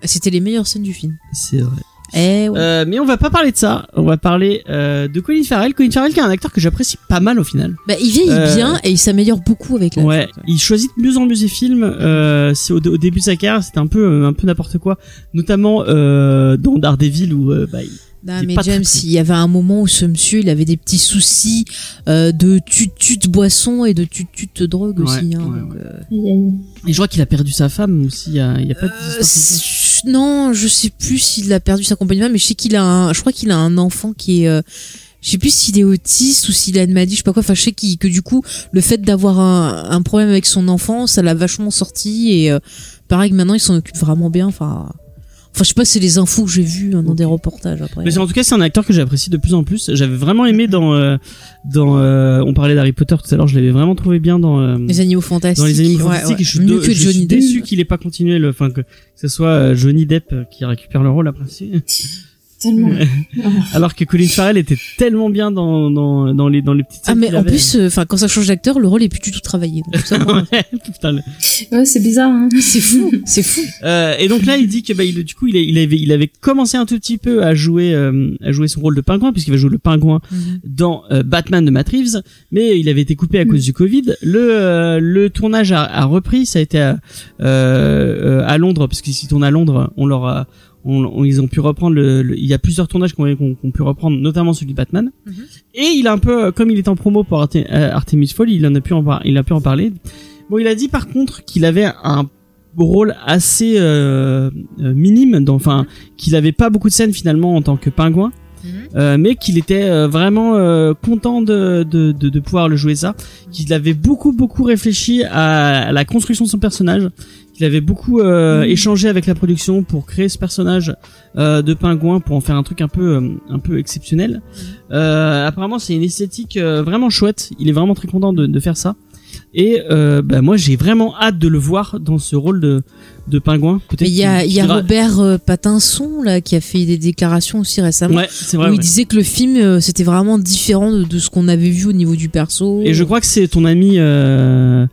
C'était les meilleures scènes du film. C'est vrai. Eh ouais. Euh, mais on va pas parler de ça. On va parler euh, de Colin Farrell. Colin Farrell qui est un acteur que j'apprécie pas mal au final. Bah, il vieillit euh, bien et il s'améliore beaucoup avec la Ouais, il choisit de mieux en mieux ses films. Euh, c'est au, au début de sa carrière, c'était un peu un peu n'importe quoi, notamment euh, dans Daredevil où euh, bah, il- Non, mais très James, il y avait un moment où ce monsieur, il avait des petits soucis euh, de tut-tut boisson et de tut-tut drogue Ouais, aussi. Hein, ouais, donc, ouais. euh, et je crois qu'il a perdu sa femme aussi. Il y a, il y a pas de Euh, non, je sais plus s'il a perdu sa compagnie, mais je sais qu'il a un, je crois qu'il a un enfant qui est, euh, je sais plus s'il est autiste ou s'il a une maladie, je sais pas quoi. Enfin, je sais qu'il- que du coup, le fait d'avoir un, un problème avec son enfant, ça l'a vachement sorti et euh, pareil que maintenant il s'en occupe vraiment bien. Enfin, enfin, je sais pas, c'est les infos que j'ai vues hein, dans des reportages après. Mais en tout cas, c'est un acteur que j'apprécie de plus en plus. J'avais vraiment aimé dans euh, dans. euh, on parlait d'Harry Potter tout à l'heure. Je l'avais vraiment trouvé bien dans. euh, Les animaux fantastiques. dans les animaux ouais, fantastiques, ouais. et je suis, mieux de- que je suis Johnny déçu qu'il ait pas continué le, enfin que, que ce soit euh, Johnny Depp euh, qui récupère le rôle après. Tellement. Alors que Colin Farrell était tellement bien dans dans dans les dans les petites. Ah mais en avait. plus, euh, enfin quand ça change d'acteur, le rôle est plus du tout travaillé. Donc, ça, moi, Ouais, putain, le- Ouais, c'est bizarre, hein. c'est fou, c'est fou. Euh, et donc là, il dit que bah, il, du coup, il, avait, il avait commencé un tout petit peu à jouer, euh, à jouer son rôle de pingouin, puisqu'il va jouer le pingouin dans euh, Batman de Matt Reeves, mais il avait été coupé à cause du Covid. Le, euh, le tournage a, a repris, ça a été à, euh, euh, à Londres, parce que s'il tourne à Londres, on leur a, on, on- ils ont pu reprendre le, le- il y a plusieurs tournages qu'on qu'on qu'on pu reprendre, notamment celui de Batman. Mhm. Et il a un peu, euh, comme il est en promo pour Arte- euh, Artemis Fowl, il en a pu en, il a pu en parler. Bon, il a dit par contre qu'il avait un rôle assez euh, euh, minime, enfin qu'il avait pas beaucoup de scènes finalement en tant que pingouin. Mhm. Euh, mais qu'il était vraiment euh, content de, de, de, de pouvoir le jouer ça, qu'il avait beaucoup beaucoup réfléchi à, à la construction de son personnage, qu'il avait beaucoup euh, échangé avec la production pour créer ce personnage euh, de pingouin pour en faire un truc un peu euh, un peu exceptionnel. Euh, apparemment c'est une esthétique euh, vraiment chouette, il est vraiment très content de, de faire ça. Et euh, bah, moi j'ai vraiment hâte de le voir dans ce rôle de, de pingouin. Il y a, y a Robert euh, Pattinson là qui a fait des déclarations aussi récemment. Ouais, c'est vrai. où ouais. il disait que le film euh, c'était vraiment différent de, de ce qu'on avait vu au niveau du perso. Et je crois que c'est ton ami euh,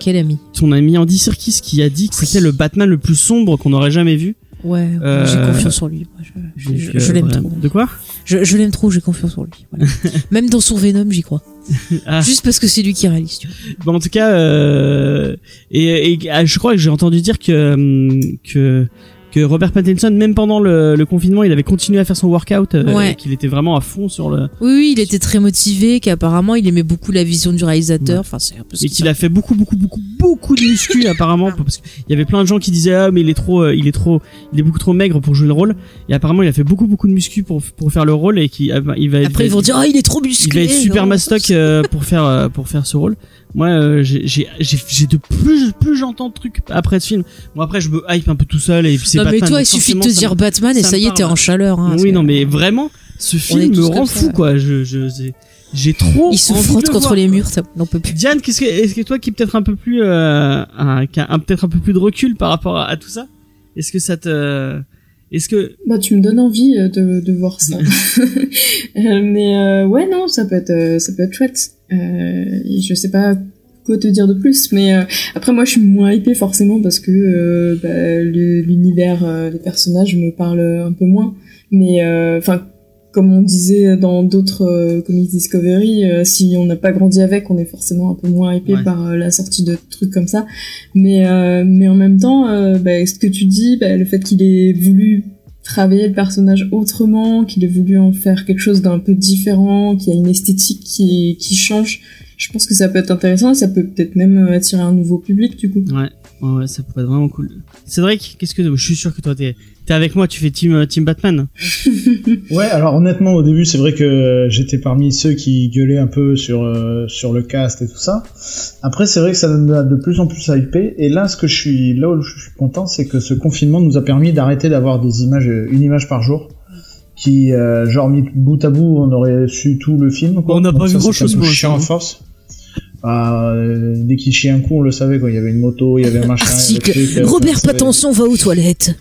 quel ami? ton ami Andy Serkis qui a dit que c'était le Batman le plus sombre qu'on aurait jamais vu. Ouais, j'ai confiance en lui. moi, je je- Donc, je- je l'aime trop. De quoi? Je, je l'aime trop, j'ai confiance en lui. voilà. Même dans son Venom, j'y crois. Ah. Juste parce que c'est lui qui réalise. Tu vois. Bon, en tout cas, euh, et, et ah, je crois que j'ai entendu dire que hum, que que Robert Pattinson, même pendant le, le confinement, il avait continué à faire son workout, euh, Ouais. qu'il était vraiment à fond sur le, Oui, oui, il était très motivé, qu'apparemment il aimait beaucoup la vision du réalisateur. Enfin, c'est un peu ce et qui qu'il a fait beaucoup beaucoup beaucoup beaucoup de muscu apparemment parce qu'il y avait plein de gens qui disaient ah mais il est trop euh, il est trop il est beaucoup trop maigre pour jouer le rôle et apparemment il a fait beaucoup beaucoup de muscu pour pour faire le rôle et qui il va Après, il ils va- vont dire, ah, il est trop il musclé. va être super mastoc euh, pour faire euh, pour faire ce rôle. Moi, euh, j'ai de plus plus j'entends de trucs après ce film. Bon après, je me hype un peu tout seul et puis c'est Non, mais Batman, toi, il suffit de te dire Batman et ça y est, t'es en chaleur. Hein, oui, non, mais vraiment, ce film me rend ça. fou quoi. Je je j'ai- trop. Il se frotte le contre voir, les murs, ça n'en peut plus. Diane, qu'est-ce que est-ce que toi qui est peut-être un peu plus euh, un, qui a un- peut-être un peu plus de recul par rapport à, à tout ça, est-ce que ça te est-ce que Bah, tu me donnes envie euh, de, de voir ça. Euh, mais euh, ouais, non, ça peut être, ça peut être chouette. Euh, je sais pas quoi te dire de plus, mais euh, après moi je suis moins hypée forcément parce que bah, l'univers des personnages me parle un peu moins. Mais enfin, comme on disait dans d'autres euh, Comics Discovery, euh, si on n'a pas grandi avec, on est forcément un peu moins hypé Ouais. par euh, la sortie de trucs comme ça. Mais mais en même temps, bah, ce que tu dis, bah, le fait qu'il ait voulu travailler le personnage autrement, qu'il ait voulu en faire quelque chose d'un peu différent, qui a une esthétique qui, qui change. Je pense que ça peut être intéressant et ça peut peut-être même attirer un nouveau public du coup. ouais, ouais, ça pourrait être vraiment cool. Cédric, qu'est-ce que je suis sûr que toi t'es t'es avec moi, tu fais team euh, team Batman. Ouais, alors honnêtement, au début, c'est vrai que j'étais parmi ceux qui gueulaient un peu sur euh, sur le cast et tout ça. Après, c'est vrai que ça donne de plus en plus hypé. Et là, ce que je suis là où je suis content, c'est que ce confinement nous a permis d'arrêter d'avoir des images, une image par jour, qui euh, genre mis bout à bout, on aurait su tout le film. Quoi. On n'a pas vu peu moi, chiant ça. force. Bah, euh, dès qu'il chie un coup, on le savait quoi. Il y avait une moto, il y avait un machin. Article. truc, euh, Robert Pattinson va aux toilettes.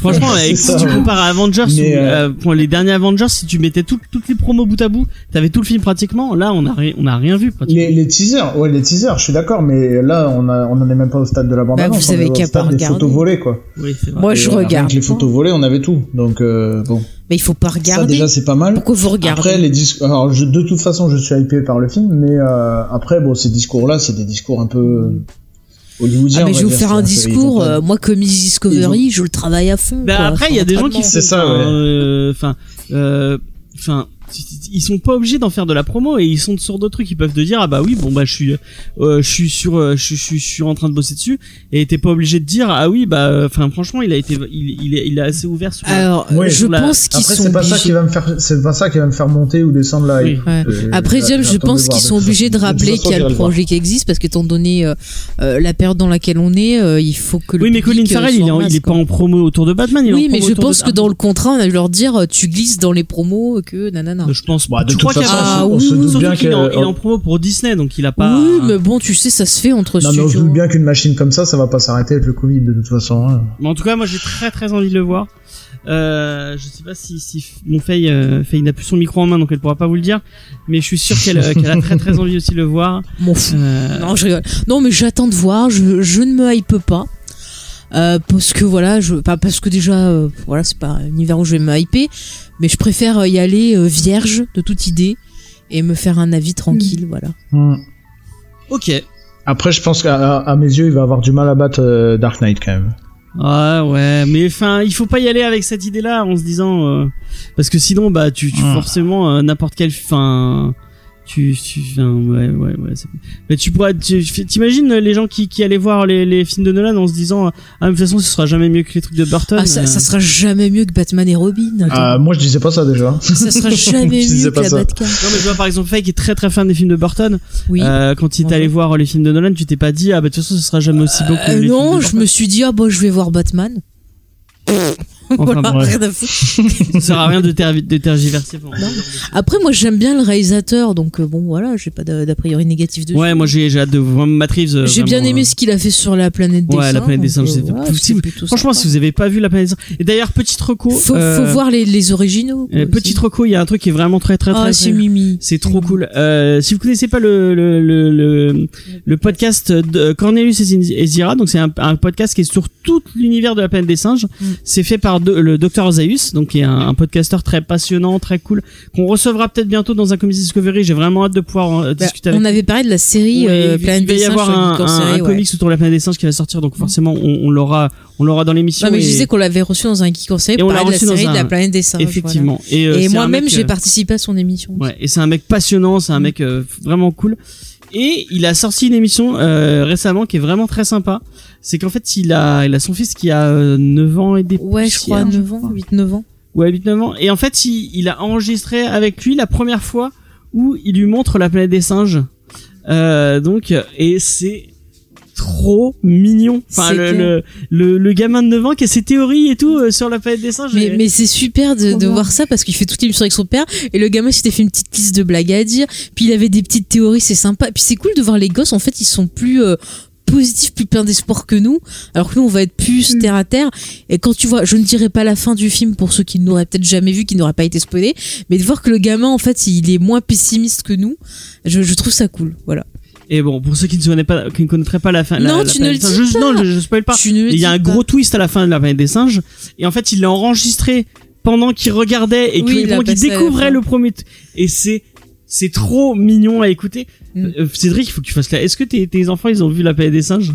Franchement, avec, ça, si tu compares à Avengers ou, euh, euh, pour les derniers Avengers, si tu mettais tout- toutes les promos bout à bout, t'avais tout le film pratiquement. Là, on a rien, on a rien vu pratiquement. Les, les teasers, ouais, les teasers, je suis d'accord, mais là, on a, on en est même pas au stade de la bande Bah, vous annonce, on savez qu'à des regarder. photos volées, quoi. Oui, vrai. Moi, Et, je avec regarde. les photos volées, on avait tout. Donc, euh, bon. Mais il faut pas Ça, regarder. déjà, c'est pas mal. Pourquoi vous regardez Après, les discours, alors, je, de toute façon, je suis hypé par le film, mais, euh, après, bon, ces discours-là, c'est des discours un peu, hollywoodiens. Ah, mais je va vais vous dire, faire un discours. pas- euh, moi, comme Discovery, je le travaille à fond. Bah quoi. après, il y a des gens qui. C'est ça, ouais. euh, Enfin, euh, enfin, ils sont pas obligés d'en faire de la promo et ils sont sur d'autres trucs. Ils peuvent te dire ah bah oui bon bah je suis, euh, je suis sur, euh, je, suis- je, suis- je suis en train de bosser dessus et t'es pas obligé de dire ah oui bah enfin franchement il a été, il, il est, il est assez ouvert sur. Alors, Ouais, je la- pense qu'ils sont c'est pas ça qui obligés. va me faire, c'est pas ça qui va me faire monter ou descendre. Oui. Ouais. Euh, Après, je pense qu'ils sont obligés de rappeler qu'il y a le projet qui existe parce qu'étant donné euh, euh, la période dans laquelle on est, euh, il faut que le Oui mais Colin euh, Farrell il est, pas en promo autour de Batman. Il est en Oui, mais je pense que dans le contrat, on a dû leur dire euh, tu glisses dans les promos que nanana. Je pense. Bah, de tu toute crois qu'il y a- façon, Ah, on oui, se doute bien qu'il est, en- il est en promo pour Disney donc il a pas. Oui, mais bon, tu sais, ça se fait entre non, mais on se doute bien qu'une machine comme ça, ça va pas s'arrêter avec le Covid, de toute façon. hein. Mais en tout cas, moi j'ai très très envie de le voir. Euh, je sais pas si, si mon Faye, euh, Faye n'a plus son micro en main donc elle pourra pas vous le dire, mais je suis sûr qu'elle euh, qu'elle a très très envie aussi de le voir. M'en fous. Euh, Non, je rigole. Non, mais j'attends de voir. Je, je ne me hype pas. Euh, parce que voilà, je, pas parce que déjà, euh, voilà, c'est pas un univers où je vais me hyper, mais je préfère y aller euh, vierge de toute idée et me faire un avis tranquille, voilà. Hmm. Ok. Après, je pense qu'à à- mes yeux, il va avoir du mal à battre euh, Dark Knight quand même. Ouais, ouais, mais enfin, il faut pas y aller avec cette idée-là en se disant euh, parce que sinon, bah, tu, tu Hmm. forcément euh, n'importe quel, fin, tu, tu, enfin, ouais, ouais, ouais. c'est- Mais tu pourrais, tu- t'imagines les gens qui, qui allaient voir les, les films de Nolan en se disant, ah, de toute façon, ce sera jamais mieux que les trucs de Burton. Ah, ça, euh. ça sera jamais mieux que Batman et Robin. Ah, moi je disais pas ça déjà. ça sera jamais mieux que la ça. Batcave. Non, mais je vois par exemple Faye qui est très très fan des films de Burton. Oui. Euh, quand il est Bonjour. allé voir les films de Nolan, tu t'es pas dit, ah, bah, de toute façon, ce sera jamais aussi beau que Euh, les non, films de je me suis dit, ah bah, je vais voir Batman. Enfin, Voilà, bon, ouais. rien à foutre. ça sert à rien de, ter- de tergiverser. Après, moi, j'aime bien le réalisateur, donc euh, bon, voilà, j'ai pas d'a priori négatif dessus. Ouais, moi j'ai j'ai hâte de voir Reeves. euh, J'ai bien aimé euh, ce qu'il a fait sur la planète des Ouais, la singes. planète des singes, euh, c'est- voilà, Franchement, sympa. si vous avez pas vu la planète des singes. Et d'ailleurs, petite reco. faut, faut voir les, les originaux. petite reco, il y a un truc qui est vraiment très très très. Ah, très- c'est Mimi. C'est trop cool. Si vous connaissez pas le le le le, le podcast de Cornelius et Zira, donc c'est un, un podcast qui est sur tout l'univers de la planète des singes. Mm. C'est fait par de- le docteur Zaius, donc qui est un, un podcasteur très passionnant, très cool, qu'on recevra peut-être bientôt dans un Comedy Discovery. J'ai vraiment hâte de pouvoir en, euh, Bah, discuter avec on avait parlé de la série euh, il- Planète il va des y avoir un, un- série, un ouais. comics autour de la planète des singes qui va sortir, donc forcément on, on l'aura, on l'aura dans l'émission. Non, mais et, je disais qu'on l'avait reçu dans un geek en série on pour l'a de série de la planète des singes. effectivement. Et, euh. Et moi-même, j'ai euh, participé à son émission. Ouais, et c'est un mec passionnant, c'est un Mm. mec euh, vraiment cool. Et il a sorti une émission récemment qui est vraiment très sympa. C'est qu'en fait, il a, il a son fils qui a euh, 9 ans et des Ouais, je crois, poussières, 9 ans, 8-9 ans. Ouais, 8-9 ans. Et en fait, il, il a enregistré avec lui la première fois où il lui montre la planète des singes. Euh, donc, et c'est trop mignon. Enfin, le, le, le, le gamin de 9 ans qui a ses théories et tout euh, sur la planète des singes. Mais, Et- mais c'est super de, de voir ça parce qu'il fait toute l'émission avec son père et le gamin s'était fait une petite liste de blagues à dire. Puis il avait des petites théories, c'est sympa. Puis c'est cool de voir les gosses, en fait, ils sont plus euh, positifs, plus pleins d'espoir que nous. Alors que nous, on va être plus Mm. terre à terre. Et quand tu vois, je ne dirais pas la fin du film pour ceux qui ne l'auraient peut-être jamais vu, qui n'auraient pas été spoilés, mais de voir que le gamin, en fait, il est moins pessimiste que nous, je, je trouve ça cool. Voilà. Et bon, pour ceux qui ne, pas, qui ne connaîtraient pas la fin. Non, la tu ne le dis je, pas. Non, je, je spoil pas. Il y a un pas. gros twist à la fin de la planète des singes. Et en fait, il l'a enregistré pendant qu'il regardait et Oui, qu'il découvrait le premier. Et c'est c'est trop mignon à écouter. Mm. Euh, Cédric, il faut que tu fasses là. Est-ce que tes, tes enfants ils ont vu la planète des singes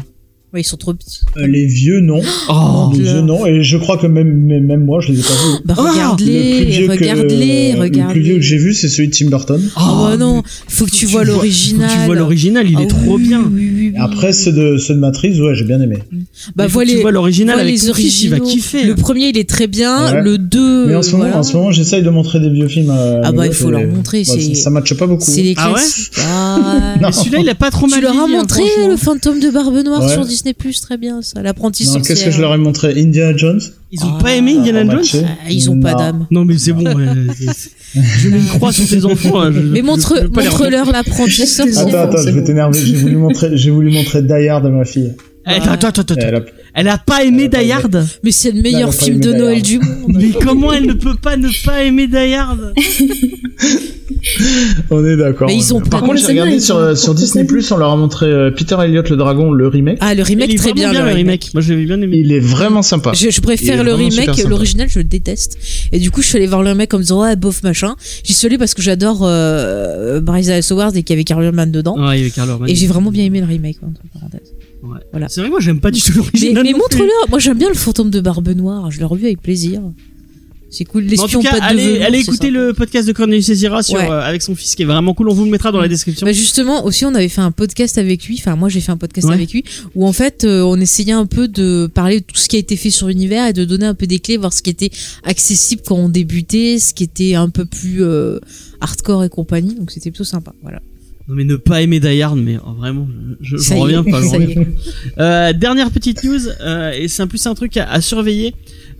Ouais, ils sont trop petits. Euh, les vieux non. Oh, les vieux non. Et je crois que même, même même moi je les ai pas vus. Bah, Ah, Le plus regarde-les, regarde-les, Le regarde-les. plus vieux que j'ai vu c'est celui de Tim Burton. Oh, bah non, faut que tu vois Faut l'original. que tu vois l'original, il est Ah trop oui, bien. oui, oui, oui. Après ceux de ceux de Matrix ouais j'ai bien aimé. bah Il vois que tu les, vois l'original avec les il va originaux. kiffer. Le premier, il est très bien. Ouais. Le 2 Mais en ce moment en ce moment j'essaye de montrer des vieux films. À Ah bah, il faut leur montrer, bah, ça, matche pas beaucoup. c'est les Ah ouais. Ah, celui-là, il a pas trop mal tu leur as hein, montré le fantôme de Barbe Noire Ouais. sur Disney Plus, très bien ça. L'apprenti Non, sorcière. qu'est-ce que je leur ai montré? Indiana Jones? Ils ont Ah, pas aimé Indiana Jones. Ah, ils ont pas d'âme. Non, mais c'est bon. je mets une croix sur tes enfants. hein, je- Mais je- montre, montre-leur l'apprenti sorcière. Attends attends je vais t'énerver j'ai voulu montrer j'ai voulu montrer Die Hard à ma fille. Attends, attends, attends, attends. Elle a- Elle a pas aimé Elle a pas Die aimé. Hard Mais c'est le elle meilleur film de Noël du monde. Mais comment elle ne peut pas ne pas aimer Die Hard On est d'accord. Mais ils ont Par pas- contre, Mais j'ai regardé sur, ont- sur Disney Plus, on leur a montré euh, Peter Elliott le dragon, le remake. Ah, le remake, très bien, le remake. remake. Moi, j'avais bien aimé. Il est vraiment sympa. Je, je préfère le remake, l'original je le déteste. Et du coup je suis allée voir le remake en me disant ouais bof machin. J'y suis allée parce que j'adore euh, Bryce Dallas Howard et qu'il y avait Carol Mann dedans. Ouais, il y avait Carl Urban. Et j'ai vraiment bien aimé le remake. entre parenthèses. Ouais. Voilà. C'est vrai, moi, j'aime pas du tout Mais, l'original. mais plus. montre-leur. Moi j'aime bien le fantôme de Barbe Noire. Je l'ai revu avec plaisir. C'est cool. L'espion pas de allez, velours, allez écouter le podcast de Cornelius Ezira sur, Ouais. euh, avec son fils qui est vraiment cool. On vous le mettra dans la description. Bah justement, aussi on avait fait un podcast avec lui, enfin moi j'ai fait un podcast Ouais. avec lui, où en fait euh, on essayait un peu de parler de tout ce qui a été fait sur l'univers et de donner un peu des clés, voir ce qui était accessible quand on débutait, ce qui était un peu plus euh, hardcore et compagnie, donc c'était plutôt sympa. Voilà. Non, mais ne pas aimer Die Hard, mais oh, vraiment, je, est, reviens pas. reviens. Euh, dernière petite news, euh, et c'est un plus un truc à, à surveiller.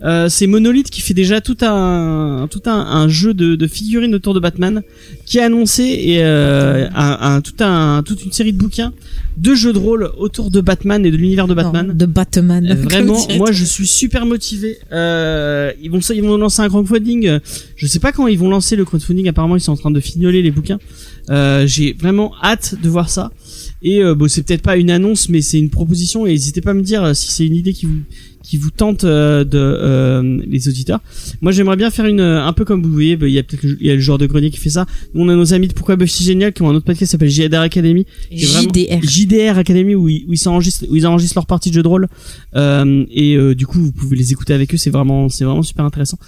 Euh, c'est Monolith qui fait déjà tout un tout un, un jeu de, de figurines autour de Batman, qui a annoncé et euh, un, un- tout un toute une série de bouquins, de jeux de rôle autour de Batman et de l'univers de Batman. Non, de Batman. Euh, Vraiment, moi je suis super motivé. Euh, ils vont ils vont lancer un crowdfunding. Je sais pas quand ils vont lancer le crowdfunding. Apparemment, ils sont en train de fignoler les bouquins. Euh, J'ai vraiment hâte de voir ça. Et euh, bon, c'est peut-être pas une annonce, mais c'est une proposition. Et n'hésitez pas à me dire si c'est une idée qui vous qui vous tente euh, de euh, les auditeurs. Moi, j'aimerais bien faire une un peu comme vous voyez. bah, Il y a peut-être le- il y a le joueur de grenier qui fait ça. Nous, on a nos amis de Pourquoi Buffy génial qui ont un autre podcast qui s'appelle JDR Academy. qui JDR. JDR Academy où ils, où ils s'enregistrent où ils enregistrent leur partie de jeu de rôle euh, et euh, du coup vous pouvez les écouter avec eux c'est vraiment c'est vraiment super intéressant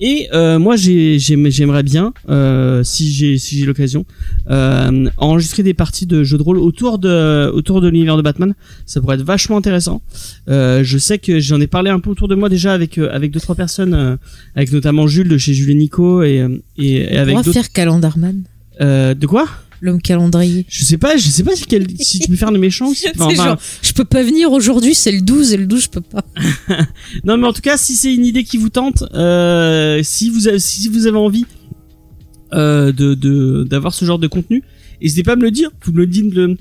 et euh, moi j'ai j'aime- j'aimerais bien euh, si j'ai si j'ai l'occasion euh, enregistrer des parties de jeux de rôle autour de autour de l'univers de Batman. Ça pourrait être vachement intéressant. Euh, je sais que j'en ai parlé un peu autour de moi déjà avec euh, avec deux trois personnes euh, avec notamment Jules de chez Jules et Nico et et, et On avec pourra d'autres faire Calendarman, euh, de quoi? L'homme calendrier. je sais pas je sais pas si, quel, si tu peux faire le méchant si- enfin, enfin, je peux pas venir aujourd'hui, c'est le 12 et le 12 je peux pas. Non, mais en tout cas, si c'est une idée qui vous tente, euh, si vous avez, si vous avez envie euh, de de d'avoir ce genre de contenu, n'hésitez pas à me le dire. Vous me le dites le-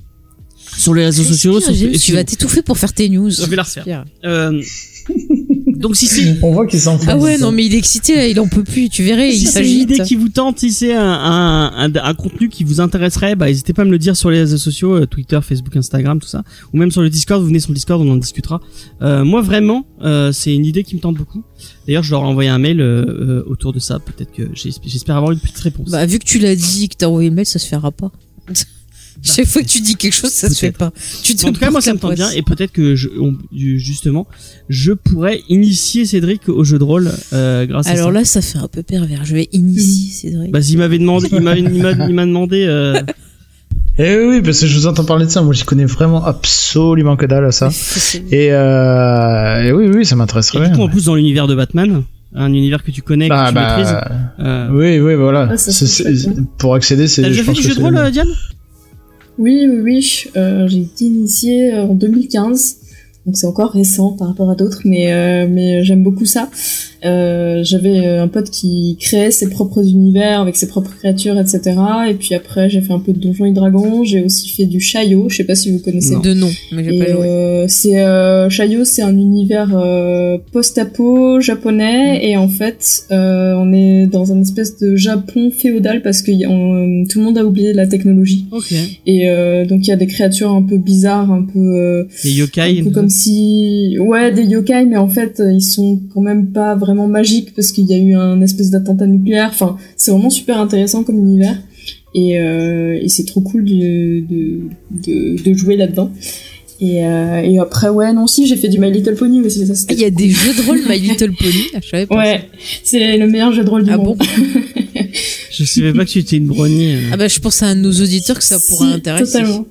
sur les réseaux sociaux. sur- tu vas t'étouffer pour faire tes news. Je vais la refaire. Euh, donc si c'est On voit qu'il s'en fout. Ah ouais, non mais il est excité là, il en peut plus, tu verrais, si il c'est une idée qui vous tente, si c'est un, un, un, un contenu qui vous intéresserait, bah n'hésitez pas à me le dire sur les réseaux sociaux, euh, Twitter, Facebook, Instagram, tout ça, ou même sur le Discord. Vous venez sur le Discord, on en discutera. Euh, moi vraiment, euh, c'est une idée qui me tente beaucoup. D'ailleurs, je leur ai envoyé un mail euh, euh, autour de ça. Peut-être que j'esp- j'espère avoir une petite réponse. Bah vu que tu l'as dit, que t'as envoyé le mail, ça se fera pas. Chaque fois que tu dis quelque chose, ça se fait pas. Tu te en tout cas, moi, ça me tente bien, et peut-être que je, on- justement, je pourrais initier Cédric au jeu de rôle euh, grâce à Alors ça. là, ça fait un peu pervers. Je vais initier Cédric. Bah, il m'avait demandé, il m'a, il m'a demandé. Euh, Eh oui, oui, parce que je vous entends parler de ça. Moi, j'y connais vraiment absolument que dalle à ça. Et, euh, et oui, oui, ça et m'intéresserait du coup, en plus, dans l'univers de Batman, un univers que tu connais, Bah, que tu bah, maîtrises. Euh, Oui, oui, voilà. Ah, C'est- serait c'est- chouette, pour accéder, c'est. T'as je déjà fait pense du jeu de rôle, euh, Diane? Oui, oui. Euh, j'ai été initiée euh, en 2015. Donc c'est encore récent par rapport à d'autres, mais, euh, mais j'aime beaucoup ça. Euh, J'avais euh, un pote qui créait ses propres univers avec ses propres créatures, etc. Et puis après, j'ai fait un peu de Donjons et Dragons. J'ai aussi fait du Shayo. Je sais pas si vous connaissez. Non. De nom, mais j'ai pas joué. euh, c'est euh, Shayo, c'est un univers euh, post-apo japonais et en fait, euh, on est dans un espèce de Japon féodal parce que y a- on- tout le monde a oublié la technologie Ok. et euh, donc il y a des créatures un peu bizarres, un peu, euh, Les yokai. un peu comme si ouais des yokai, mais en fait ils sont quand même pas vraiment magiques parce qu'il y a eu un espèce d'attentat nucléaire. Enfin, c'est vraiment super intéressant comme univers et, euh, et c'est trop cool de, de, de, de jouer là-dedans. Et, euh, et après, ouais, non, si, j'ai fait du My Little Pony aussi. Ça, c'était Il y a des jeux de rôle My Little Pony, je savais pas. Ouais, c'est le meilleur jeu de rôle du Ah monde. bon Je savais pas que tu étais une brownie. euh. Ah bah je pense à nos auditeurs que ça pourrait Si, intéresser. Totalement.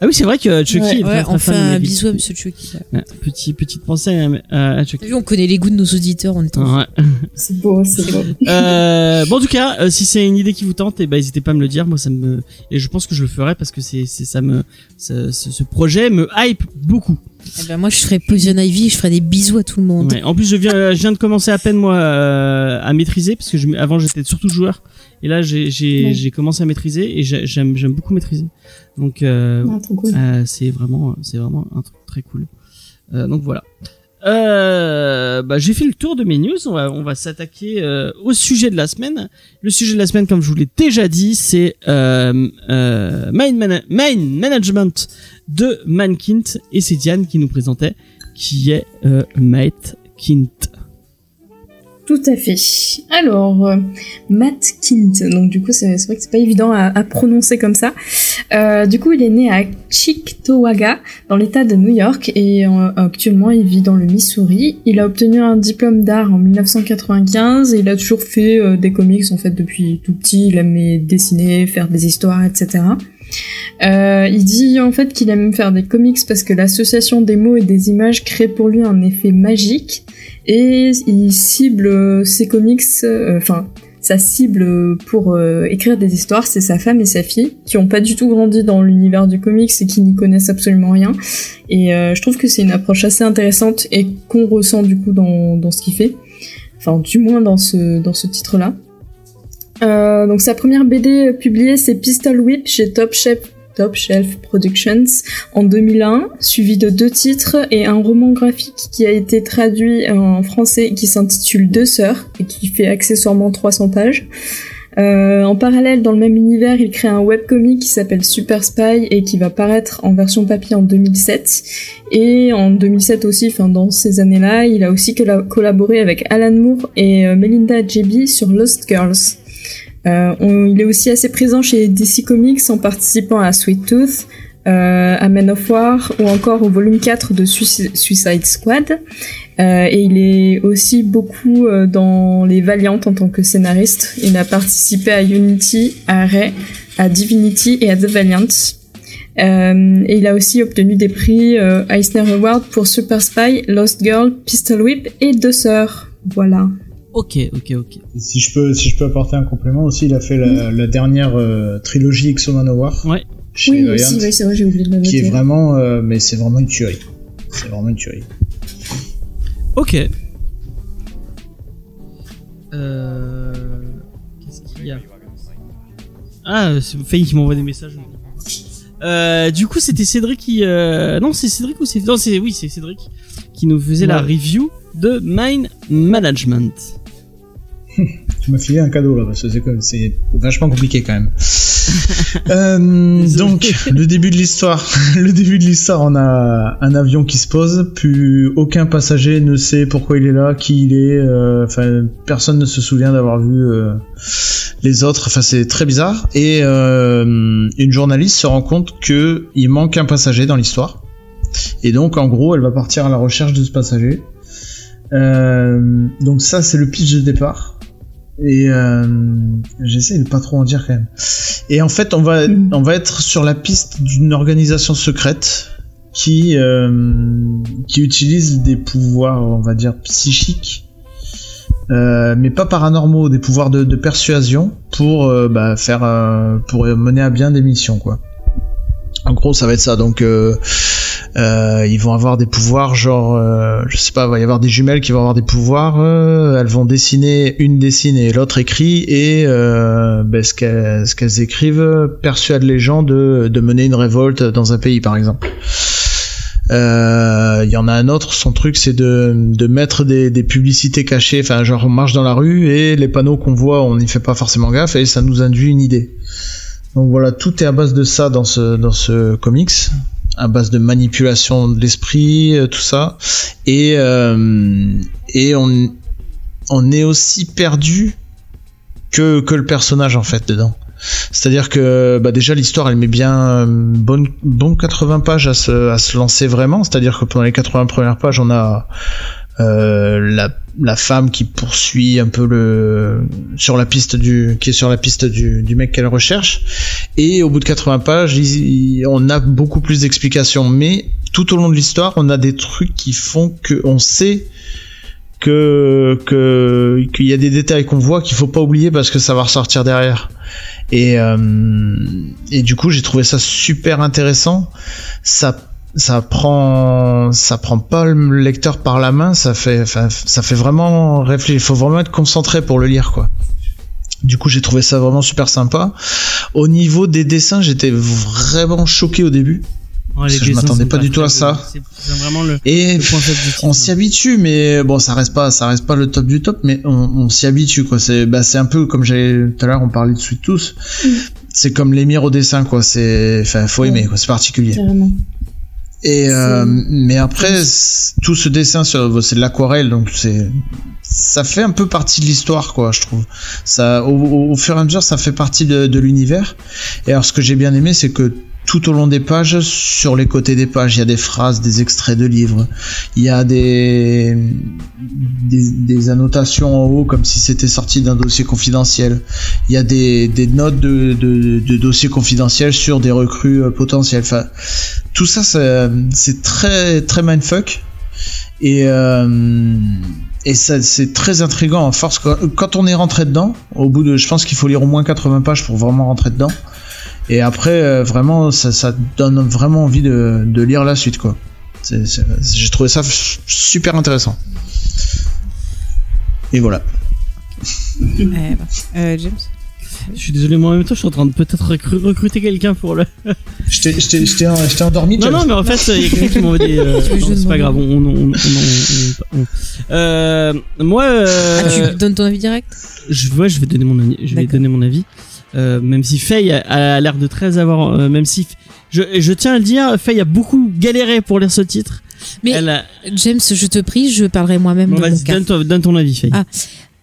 Ah oui, c'est vrai que Chucky Ouais, est Ouais, de un bisou à Monsieur Chucky. Ouais, petit, petite pensée à, à, Chucky. T'as vu, on connaît les goûts de nos auditeurs, on est en Ouais. C'est beau, c'est beau. euh, bon, en tout cas, euh, si c'est une idée qui vous tente, eh ben, n'hésitez pas à me le dire. Moi, ça me, et je pense que je le ferai parce que c'est, c'est, ça me, ça- ce, ce projet me hype beaucoup. Eh ben moi je ferai Poison Ivy, je ferai des bisous à tout le monde. Ouais. En plus, je viens, je viens de commencer à peine moi euh, à maîtriser parce que je, avant j'étais surtout joueur et là j'ai, j'ai, Ouais. commencé à maîtriser et j'ai- j'aime, j'aime beaucoup maîtriser. Donc, euh, Ah, trop cool. Euh, c'est vraiment, c'est vraiment un truc très cool. Euh, donc voilà. Euh, bah, j'ai fait le tour de mes news. On va, on va s'attaquer euh, au sujet de la semaine. Le sujet de la semaine, comme je vous l'ai déjà dit, c'est euh, euh, Mind, Mana- Mind Management de Mankint et c'est Diane qui nous présentait, qui est euh, Matt Kint. Tout à fait. Alors, euh, Matt Kint, donc du coup c'est vrai que c'est pas évident à, prononcer comme ça. Euh, du coup il est né à Cheektowaga dans l'état de New York et euh, actuellement il vit dans le Missouri. Il a obtenu un diplôme d'art en 1995 et il a toujours fait des comics en fait depuis tout petit. Il aimait dessiner, faire des histoires, etc. Il dit en fait qu'il aime faire des comics parce que l'association des mots et des images crée pour lui un effet magique et il cible euh, ses comics, euh, enfin sa cible pour euh, écrire des histoires, c'est sa femme et sa fille qui ont pas du tout grandi dans l'univers du comics et qui n'y connaissent absolument rien. Et je trouve que c'est une approche assez intéressante et qu'on ressent du coup dans, dans ce qu'il fait, enfin du moins dans ce dans ce titre-là. Euh, donc sa première BD publiée c'est Pistol Whip chez Top Chef Top Shelf Productions en 2001, suivi de deux titres et un roman graphique qui a été traduit en français qui s'intitule Deux sœurs et qui fait accessoirement 300 pages. Euh, en parallèle, dans le même univers, il crée un webcomic qui s'appelle Super Spy et qui va paraître en version papier en 2007. Et en 2007 aussi, enfin dans ces années-là, il a aussi collaboré avec Alan Moore et euh, Melinda Jeby sur Lost Girls. Euh, il est aussi assez présent chez DC Comics en participant à Sweet Tooth, euh, à Men of War ou encore au volume 4 de Suicide Squad. Euh, et il est aussi beaucoup euh, dans les Valiant en tant que scénariste. Il a participé à Unity, à Ray, à Divinity et à The Valiant. Euh, et il a aussi obtenu des prix euh, Eisner Award pour Super Spy, Lost Girl, Pistol Whip et Deux Sœurs. Voilà. Ok, ok, ok. Si je peux, si je peux apporter un complément aussi, il a fait la, la dernière euh, trilogie Exo Manowar. Ouais. Chez oui, Valiant, aussi, oui, c'est vrai, j'ai oublié de le noter. Qui est vraiment, mais c'est vraiment une tuerie. C'est vraiment une tuerie. Ok. Euh... Qu'est-ce qu'il y a? Ah, c'est Faye qui m'envoie des messages. Euh, du coup, c'était Cédric qui... Euh... Non, c'est Cédric ou c'est... Non, c'est... Oui, c'est Cédric qui nous faisait la review de Mind Management. tu m'as filé un cadeau là, parce que c'est vachement compliqué quand même. euh, donc, le début de l'histoire. le début de l'histoire, on a un avion qui se pose, puis aucun passager ne sait pourquoi il est là, qui il est. Euh, enfin, personne ne se souvient d'avoir vu euh, les autres. Enfin, c'est très bizarre. Et une journaliste se rend compte que il manque un passager dans l'histoire. Et donc, en gros, elle va partir à la recherche de ce passager. donc ça, c'est le pitch de départ. Et euh, j'essaie de pas trop en dire quand même. Et en fait, on va mm. on va être sur la piste d'une organisation secrète qui euh, qui utilise des pouvoirs, on va dire psychiques, euh, mais pas paranormaux, des pouvoirs de, de persuasion pour euh, bah, faire euh, pour mener à bien des missions quoi. En gros, ça va être ça. Donc euh, ils vont avoir des pouvoirs genre, euh, je sais pas, il va y avoir des jumelles qui vont avoir des pouvoirs. Euh, elles vont dessiner, une dessine et l'autre écrit, et ben, ce qu'elles écrivent persuade les gens de, mener une révolte dans un pays, par exemple. Il y en a un autre, son truc c'est de, de mettre des, des, publicités cachées, enfin genre on marche dans la rue et les panneaux qu'on voit on n'y fait pas forcément gaffe et ça nous induit une idée. Donc voilà, tout est à base de ça dans ce, dans ce comics à base de manipulation de l'esprit, euh, tout ça. Et, euh, et on, on est aussi perdu que, que le personnage en fait dedans. C'est-à-dire que bah déjà l'histoire elle met bien bon, bon 80 pages à se, à se lancer vraiment. C'est-à-dire que pendant les 80 premières pages on a euh, la, la, femme qui poursuit un peu le sur la piste du qui est sur la piste du, du mec qu'elle recherche. Et au bout de 80 pages on a beaucoup plus d'explications. Mais tout au long de l'histoire on a des trucs qui font que on sait que que qu'il y a des détails qu'on voit qu'il faut pas oublier parce que ça va ressortir derrière. Et euh, et du coup j'ai trouvé ça super intéressant. Ça ça prend ça prend pas le lecteur par la main ça fait ça fait vraiment réfléchir il faut vraiment être concentré pour le lire quoi du coup j'ai trouvé ça vraiment super sympa au niveau des dessins j'étais vraiment choqué au début parce que je m'attendais pas du tout à ça. Vraiment le, et on s'y habitue, mais bon, ça reste pas, ça reste pas le top du top, mais on, on s'y habitue quoi. C'est, bah, c'est un peu comme j'ai tout à l'heure, on parlait de Sweet Tooth. Mm. C'est comme l'émir au dessin quoi. C'est, enfin, faut aimer quoi. C'est particulier. Carrément. Et euh, mais après, tout ce dessin, c'est de l'aquarelle, donc c'est ça fait un peu partie de l'histoire, quoi, je trouve. Ça, au, au, fur et à mesure, ça fait partie de, de l'univers. Et alors, ce que j'ai bien aimé, c'est que tout au long des pages, sur les côtés des pages, il y a des phrases, des extraits de livres, il y a des, des, annotations en haut comme si c'était sorti d'un dossier confidentiel, il y a des, des notes de, de, de, dossiers confidentiels sur des recrues euh, potentielles. Enfin, tout ça, c'est très très mindfuck et euh, et c'est très intrigant en force quand on est rentré dedans. Au bout de, je pense qu'il faut lire au moins 80 pages pour vraiment rentrer dedans. Et après, euh, vraiment, ça, ça, donne vraiment envie de, de lire la suite, quoi. J'ai trouvé ça super intéressant. Et voilà. Eh ben, euh, James Je suis désolé, moi en même temps, je suis en train de peut-être recru- recruter quelqu'un pour le. Je t'ai- je t'ai je t'ai- je t'ai endormi, Non, James. non, mais en fait, il y a quelqu'un qui m'a envoyé des. euh, c'est pas grave, on. on, on, on, on- on- Euh, moi, euh, Ah, tu donnes ton avis direct? je, ouais, je vais donner mon avis. Je vais donner mon avis. Euh, même si Faye a, a l'air de très avoir, euh, même si je, je tiens à le dire, Faye a beaucoup galéré pour lire ce titre. Mais a... James, je te prie, je parlerai moi-même Bon, vas-y, donne, ton- donne ton avis, Faye. Ah.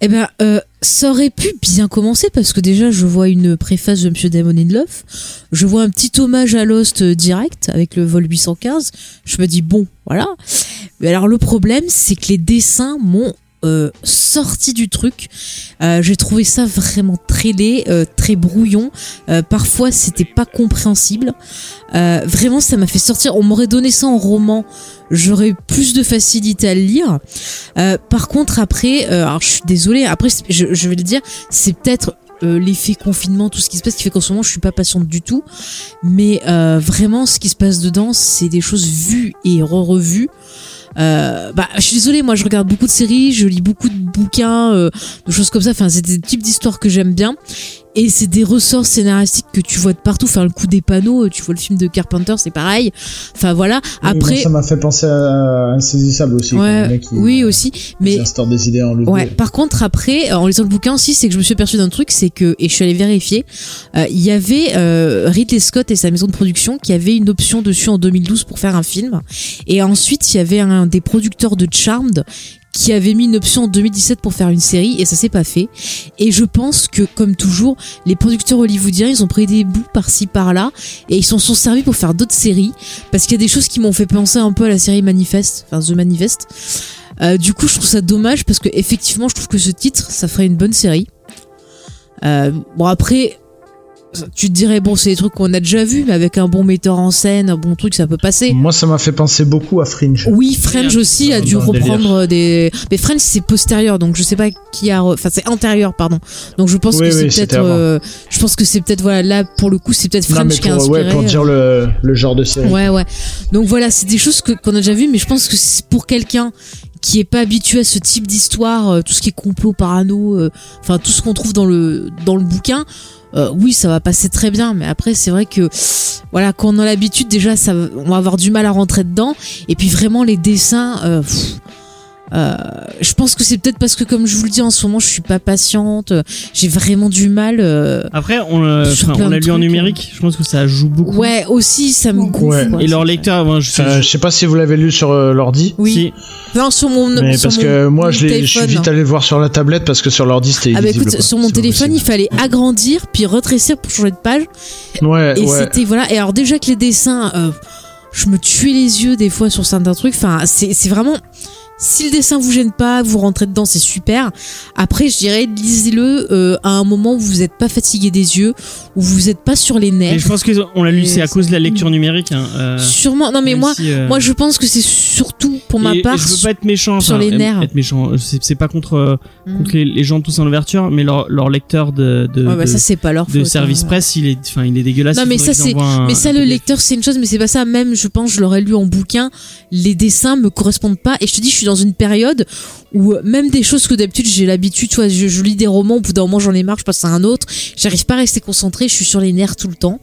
Eh ben, euh, ça aurait pu bien commencer parce que déjà, je vois une préface de Monsieur Damon in Love. Je vois un petit hommage à Lost direct avec le vol 815. Je me dis bon, voilà. Mais alors le problème, c'est que les dessins m'ont euh, sorti du truc. Euh, J'ai trouvé ça vraiment très laid, euh, très brouillon. Euh, parfois, c'était pas compréhensible. Euh, vraiment, ça m'a fait sortir. On m'aurait donné ça en roman, j'aurais eu plus de facilité à le lire. Euh, par contre, après, alors je suis désolée, après, je, je vais le dire, c'est peut-être euh, l'effet confinement, tout ce qui se passe, qui fait qu'en ce moment, je suis pas patiente du tout. Mais euh, vraiment, ce qui se passe dedans, c'est des choses vues et re-revues. Euh, bah, je suis désolée, moi je regarde beaucoup de séries, je lis beaucoup de bouquins, euh, de choses comme ça. Enfin, c'est des types d'histoires que j'aime bien. Et c'est des ressorts scénaristiques que tu vois de partout. Enfin, le coup des panneaux, euh, tu vois le film de Carpenter, c'est pareil. Enfin voilà. Après, ça m'a fait penser à Insaisissable aussi. ouais, le mec qui- oui aussi. Mais des idées en. Ouais, par contre après, euh, en lisant le bouquin aussi, c'est que je me suis aperçu d'un truc, c'est que, et je suis allée vérifier, euh, il y avait euh, Ridley Scott et sa maison de production qui avait une option dessus en 2012 pour faire un film. Et ensuite, il y avait un des producteurs de Charmed qui avait mis une option en 2017 pour faire une série et ça s'est pas fait. Et je pense que, comme toujours, les producteurs hollywoodiens, ils ont pris des bouts par-ci par-là et ils s'en sont servis pour faire d'autres séries parce qu'il y a des choses qui m'ont fait penser un peu à la série Manifest, enfin The Manifest. Euh, du coup, je trouve ça dommage parce que effectivement, je trouve que ce titre, ça ferait une bonne série. Euh, bon après, tu te dirais bon, c'est des trucs qu'on a déjà vus, mais avec un bon metteur en scène, un bon truc, ça peut passer. Moi, ça m'a fait penser beaucoup à Fringe. Oui, French aussi a dû reprendre des. Mais French c'est postérieur, donc je sais pas qui a. re- Enfin, c'est antérieur, pardon. Donc je pense Oui, que c'est oui, peut-être. euh, Je pense que c'est peut-être voilà là pour le coup c'est peut-être Non, French mais qui a inspiré. ouais, pour dire le, le genre de série. Ouais, ouais. Donc voilà, c'est des choses que qu'on a déjà vues, mais je pense que c'est pour quelqu'un qui est pas habitué à ce type d'histoire, euh, tout ce qui est complot, parano, euh, enfin tout ce qu'on trouve dans le dans le bouquin. Euh, oui, ça va passer très bien, mais après c'est vrai que voilà, quand on a l'habitude déjà, ça, on va avoir du mal à rentrer dedans. Et puis vraiment les dessins, euh, euh, je pense que c'est peut-être parce que comme je vous le dis en ce moment, je suis pas patiente, euh, j'ai vraiment du mal. euh, Après, on, enfin, on l'a lu en trucs, numérique. Je pense que ça joue beaucoup. Ouais, aussi ça me gonfle. Ouais. quoi. Et leur lecteur, ben, je sais. Je sais pas si vous l'avez lu sur euh, l'ordi. Oui. si. Non, sur mon Mais sur parce mon que moi, je, suis vite allé le voir sur la tablette parce que sur l'ordi, c'était Ah bah écoute, quoi. sur mon téléphone, il fallait agrandir puis retrécir pour changer de page. Ouais, Et ouais. c'était voilà. Et alors déjà que les dessins, euh, je me tuais les yeux des fois sur certains trucs. Enfin, c'est vraiment. Si le dessin vous gêne pas, vous rentrez dedans, c'est super. Après, je dirais, lisez-le euh, à un moment où vous n'êtes pas fatigué des yeux, où vous n'êtes pas sur les nerfs. je pense qu'on l'a lu, c'est à c'est- cause de la lecture numérique. Hein, euh, Sûrement. Non, mais moi, si, euh, moi, je pense que c'est surtout pour ma et- et part. je veux pas être méchant. sur enfin, les nerfs. Être méchant. C'est c'est pas contre, Mm. les, les gens tous en ouverture, mais leur, leur lecteur de, de, Ouais, bah, de, ça c'est pas leur de faute, service hein. presse, il est, enfin, il est dégueulasse. Non, mais ça, un- Mais ça, le lecteur, c'est une chose, mais c'est pas ça. Même, je pense, je l'aurais lu en bouquin. Les dessins me correspondent pas. Et je te dis, je suis dans une période où euh, même des choses que d'habitude j'ai l'habitude, tu vois, je, je lis des romans, au bout d'un moment j'en ai marre, je passe à un autre. J'arrive pas à rester concentré, je suis sur les nerfs tout le temps.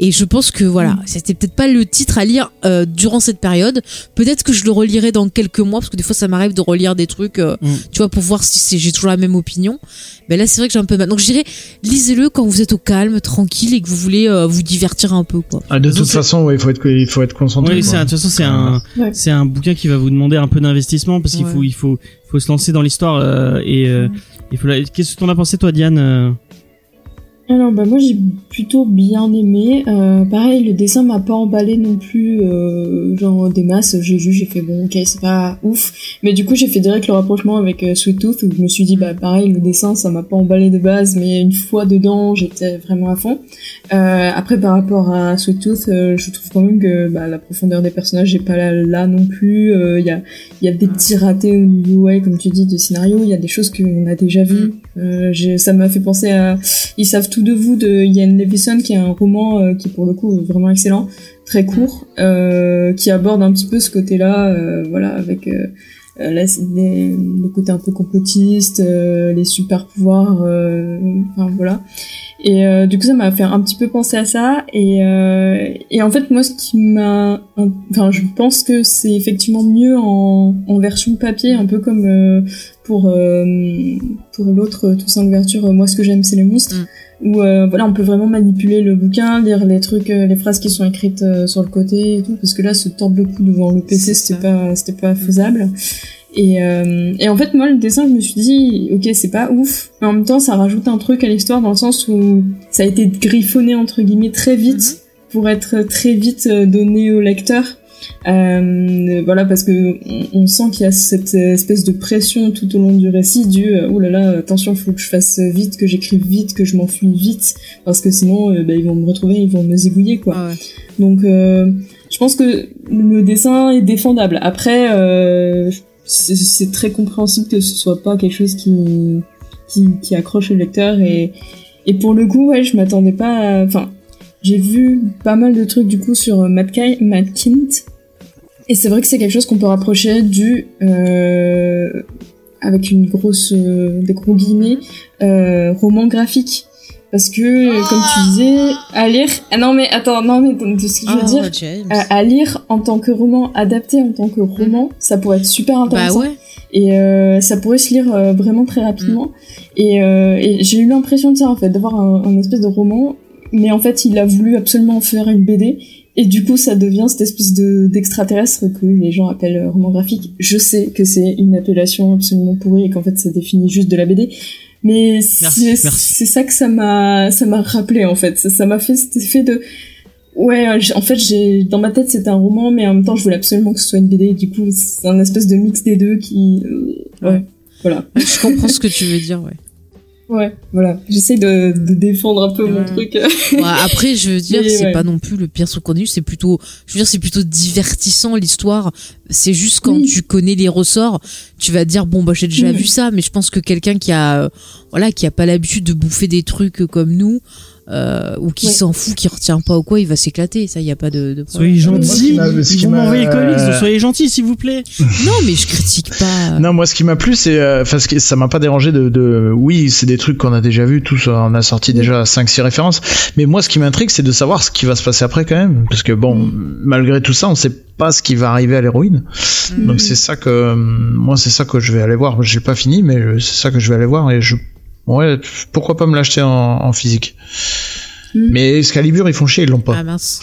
Et je pense que voilà, Mm. c'était peut-être pas le titre à lire euh, durant cette période. Peut-être que je le relirai dans quelques mois, parce que des fois ça m'arrive de relire des trucs, euh, Mm. tu vois, pour voir si c'est- j'ai toujours la même opinion. Mais là, c'est vrai que j'ai un peu mal. Donc je dirais, lisez-le quand vous êtes au calme, tranquille et que vous voulez euh, vous divertir un peu, quoi. Ah, de toute façon, ouais, il faut être, il faut être concentré. Oui, de toute façon, c'est un, Ouais. c'est un bouquin qui va vous demander un peu d'investissement parce qu'il Ouais. faut, il faut, faut se lancer dans l'histoire euh, et euh, il faut. la- Qu'est-ce que t'en as pensé toi, Diane euh? Alors bah moi j'ai plutôt bien aimé. Euh, pareil, le dessin m'a pas emballé non plus, euh, genre des masses. J'ai vu, j'ai fait bon, ok, c'est pas ouf. Mais du coup j'ai fait direct le rapprochement avec euh, Sweet Tooth où je me suis dit bah pareil, le dessin ça m'a pas emballé de base, mais une fois dedans j'étais vraiment à fond. Euh, après par rapport à Sweet Tooth, euh, je trouve quand même que bah, la profondeur des personnages est pas là, là non plus. Il y a y a des petits ratés au niveau ouais comme tu dis de scénario. Il y a des choses qu'on a déjà vues. Euh, ça m'a fait penser à ils savent tout de vous de Ian Levison, qui est un roman euh, qui pour le coup vraiment excellent, très court, euh, qui aborde un petit peu ce côté-là, euh, voilà, avec euh, euh, les- le côté un peu complotiste, les super pouvoirs, enfin voilà. Et euh, du coup, ça m'a fait un petit peu penser à ça. Et, euh, et en fait, moi, ce qui m'a, enfin, je pense que c'est effectivement mieux en, en version papier, un peu comme euh, pour euh, pour l'autre euh, Toussaint l'ouverture. euh, Moi, ce que j'aime, c'est les monstres. Où euh, voilà, on peut vraiment manipuler le bouquin, lire les trucs, les phrases qui sont écrites sur le côté et tout, parce que là, se tordre le cou devant le PC, c'était pas, c'était pas faisable. Et, euh, et en fait, moi, le dessin, je me suis dit, ok, c'est pas ouf, mais en même temps, ça rajoute un truc à l'histoire dans le sens où ça a été griffonné entre guillemets très vite pour être très vite donné au lecteur. Euh, voilà, parce que on, on sent qu'il y a cette espèce de pression tout au long du récit du oh là là, attention, faut que je fasse vite, que j'écrive vite, que je m'enfuis vite, parce que sinon, euh, bah, ils vont me retrouver, ils vont me zigouiller quoi. Ah ouais. Donc, euh, je pense que le dessin est défendable. Après, euh, c'est très compréhensible que ce soit pas quelque chose qui qui, qui accroche le lecteur et et pour le coup, ouais, je m'attendais pas. à- Enfin, j'ai vu pas mal de trucs du coup sur euh, Matt, Ki- Matt Kint et c'est vrai que c'est quelque chose qu'on peut rapprocher du euh, avec une grosse euh, des gros guillemets euh, roman graphique parce que euh, comme tu disais à lire ah non mais attends non mais donc, ce que je veux Ah, dire James. à, lire en tant que roman, adapté en tant que roman, ça pourrait être super bah intéressant. ouais. Et euh, ça pourrait se lire euh, vraiment très rapidement. Et, euh, et j'ai eu l'impression de ça en fait, d'avoir un, un espèce de roman, mais en fait il a voulu absolument en faire une BD. Et du coup, ça devient cette espèce de d'extraterrestre que les gens appellent roman graphique. Je sais que c'est une appellation absolument pourrie et qu'en fait, ça définit juste de la BD. Mais c'est ça que ça m'a ça m'a rappelé en fait. Ça m'a fait cet effet de Ouais, euh, en fait, j'ai dans ma tête c'était un roman, mais en même temps, je voulais absolument que ce soit une BD. Du coup, c'est un espèce de mix des deux qui, euh, ouais, Ouais. voilà, Je comprends ce que tu veux dire, ouais. Ouais, voilà. J'essaie de, de défendre un peu mon truc. Ouais, après, je veux dire, c'est ouais. pas non plus le pire sous contenu, c'est plutôt, je veux dire, c'est plutôt divertissant l'histoire. C'est juste quand Oui. tu connais les ressorts, tu vas te dire bon bah j'ai déjà vu ça, mais je pense que quelqu'un qui a, euh, voilà, qui a pas l'habitude de bouffer des trucs comme nous. Euh, ou qui Ouais. s'en fout, qui retient pas ou quoi, il va s'éclater. Ça, y a pas de, de Soyez m'a- m'envoyer le comics, donc soyez gentils, s'il vous plaît. Non, mais je critique pas. Non, moi, ce qui m'a plu, c'est, euh, enfin, ce qui- ça m'a pas dérangé de, de, oui, c'est des trucs qu'on a déjà vus, tous, on a sorti déjà 5-6 références. Mais moi, ce qui m'intrigue, c'est de savoir ce qui va se passer après quand même. Parce que bon, malgré tout ça, on sait pas ce qui va arriver à l'héroïne. Mm. Donc c'est ça que, euh, moi, c'est ça que je vais aller voir. J'ai pas fini, mais euh, c'est ça que je vais aller voir et je, ouais, pourquoi pas me l'acheter en, en physique. Mm. Mais Excalibur, ils font chier, ils l'ont pas. Ah mince.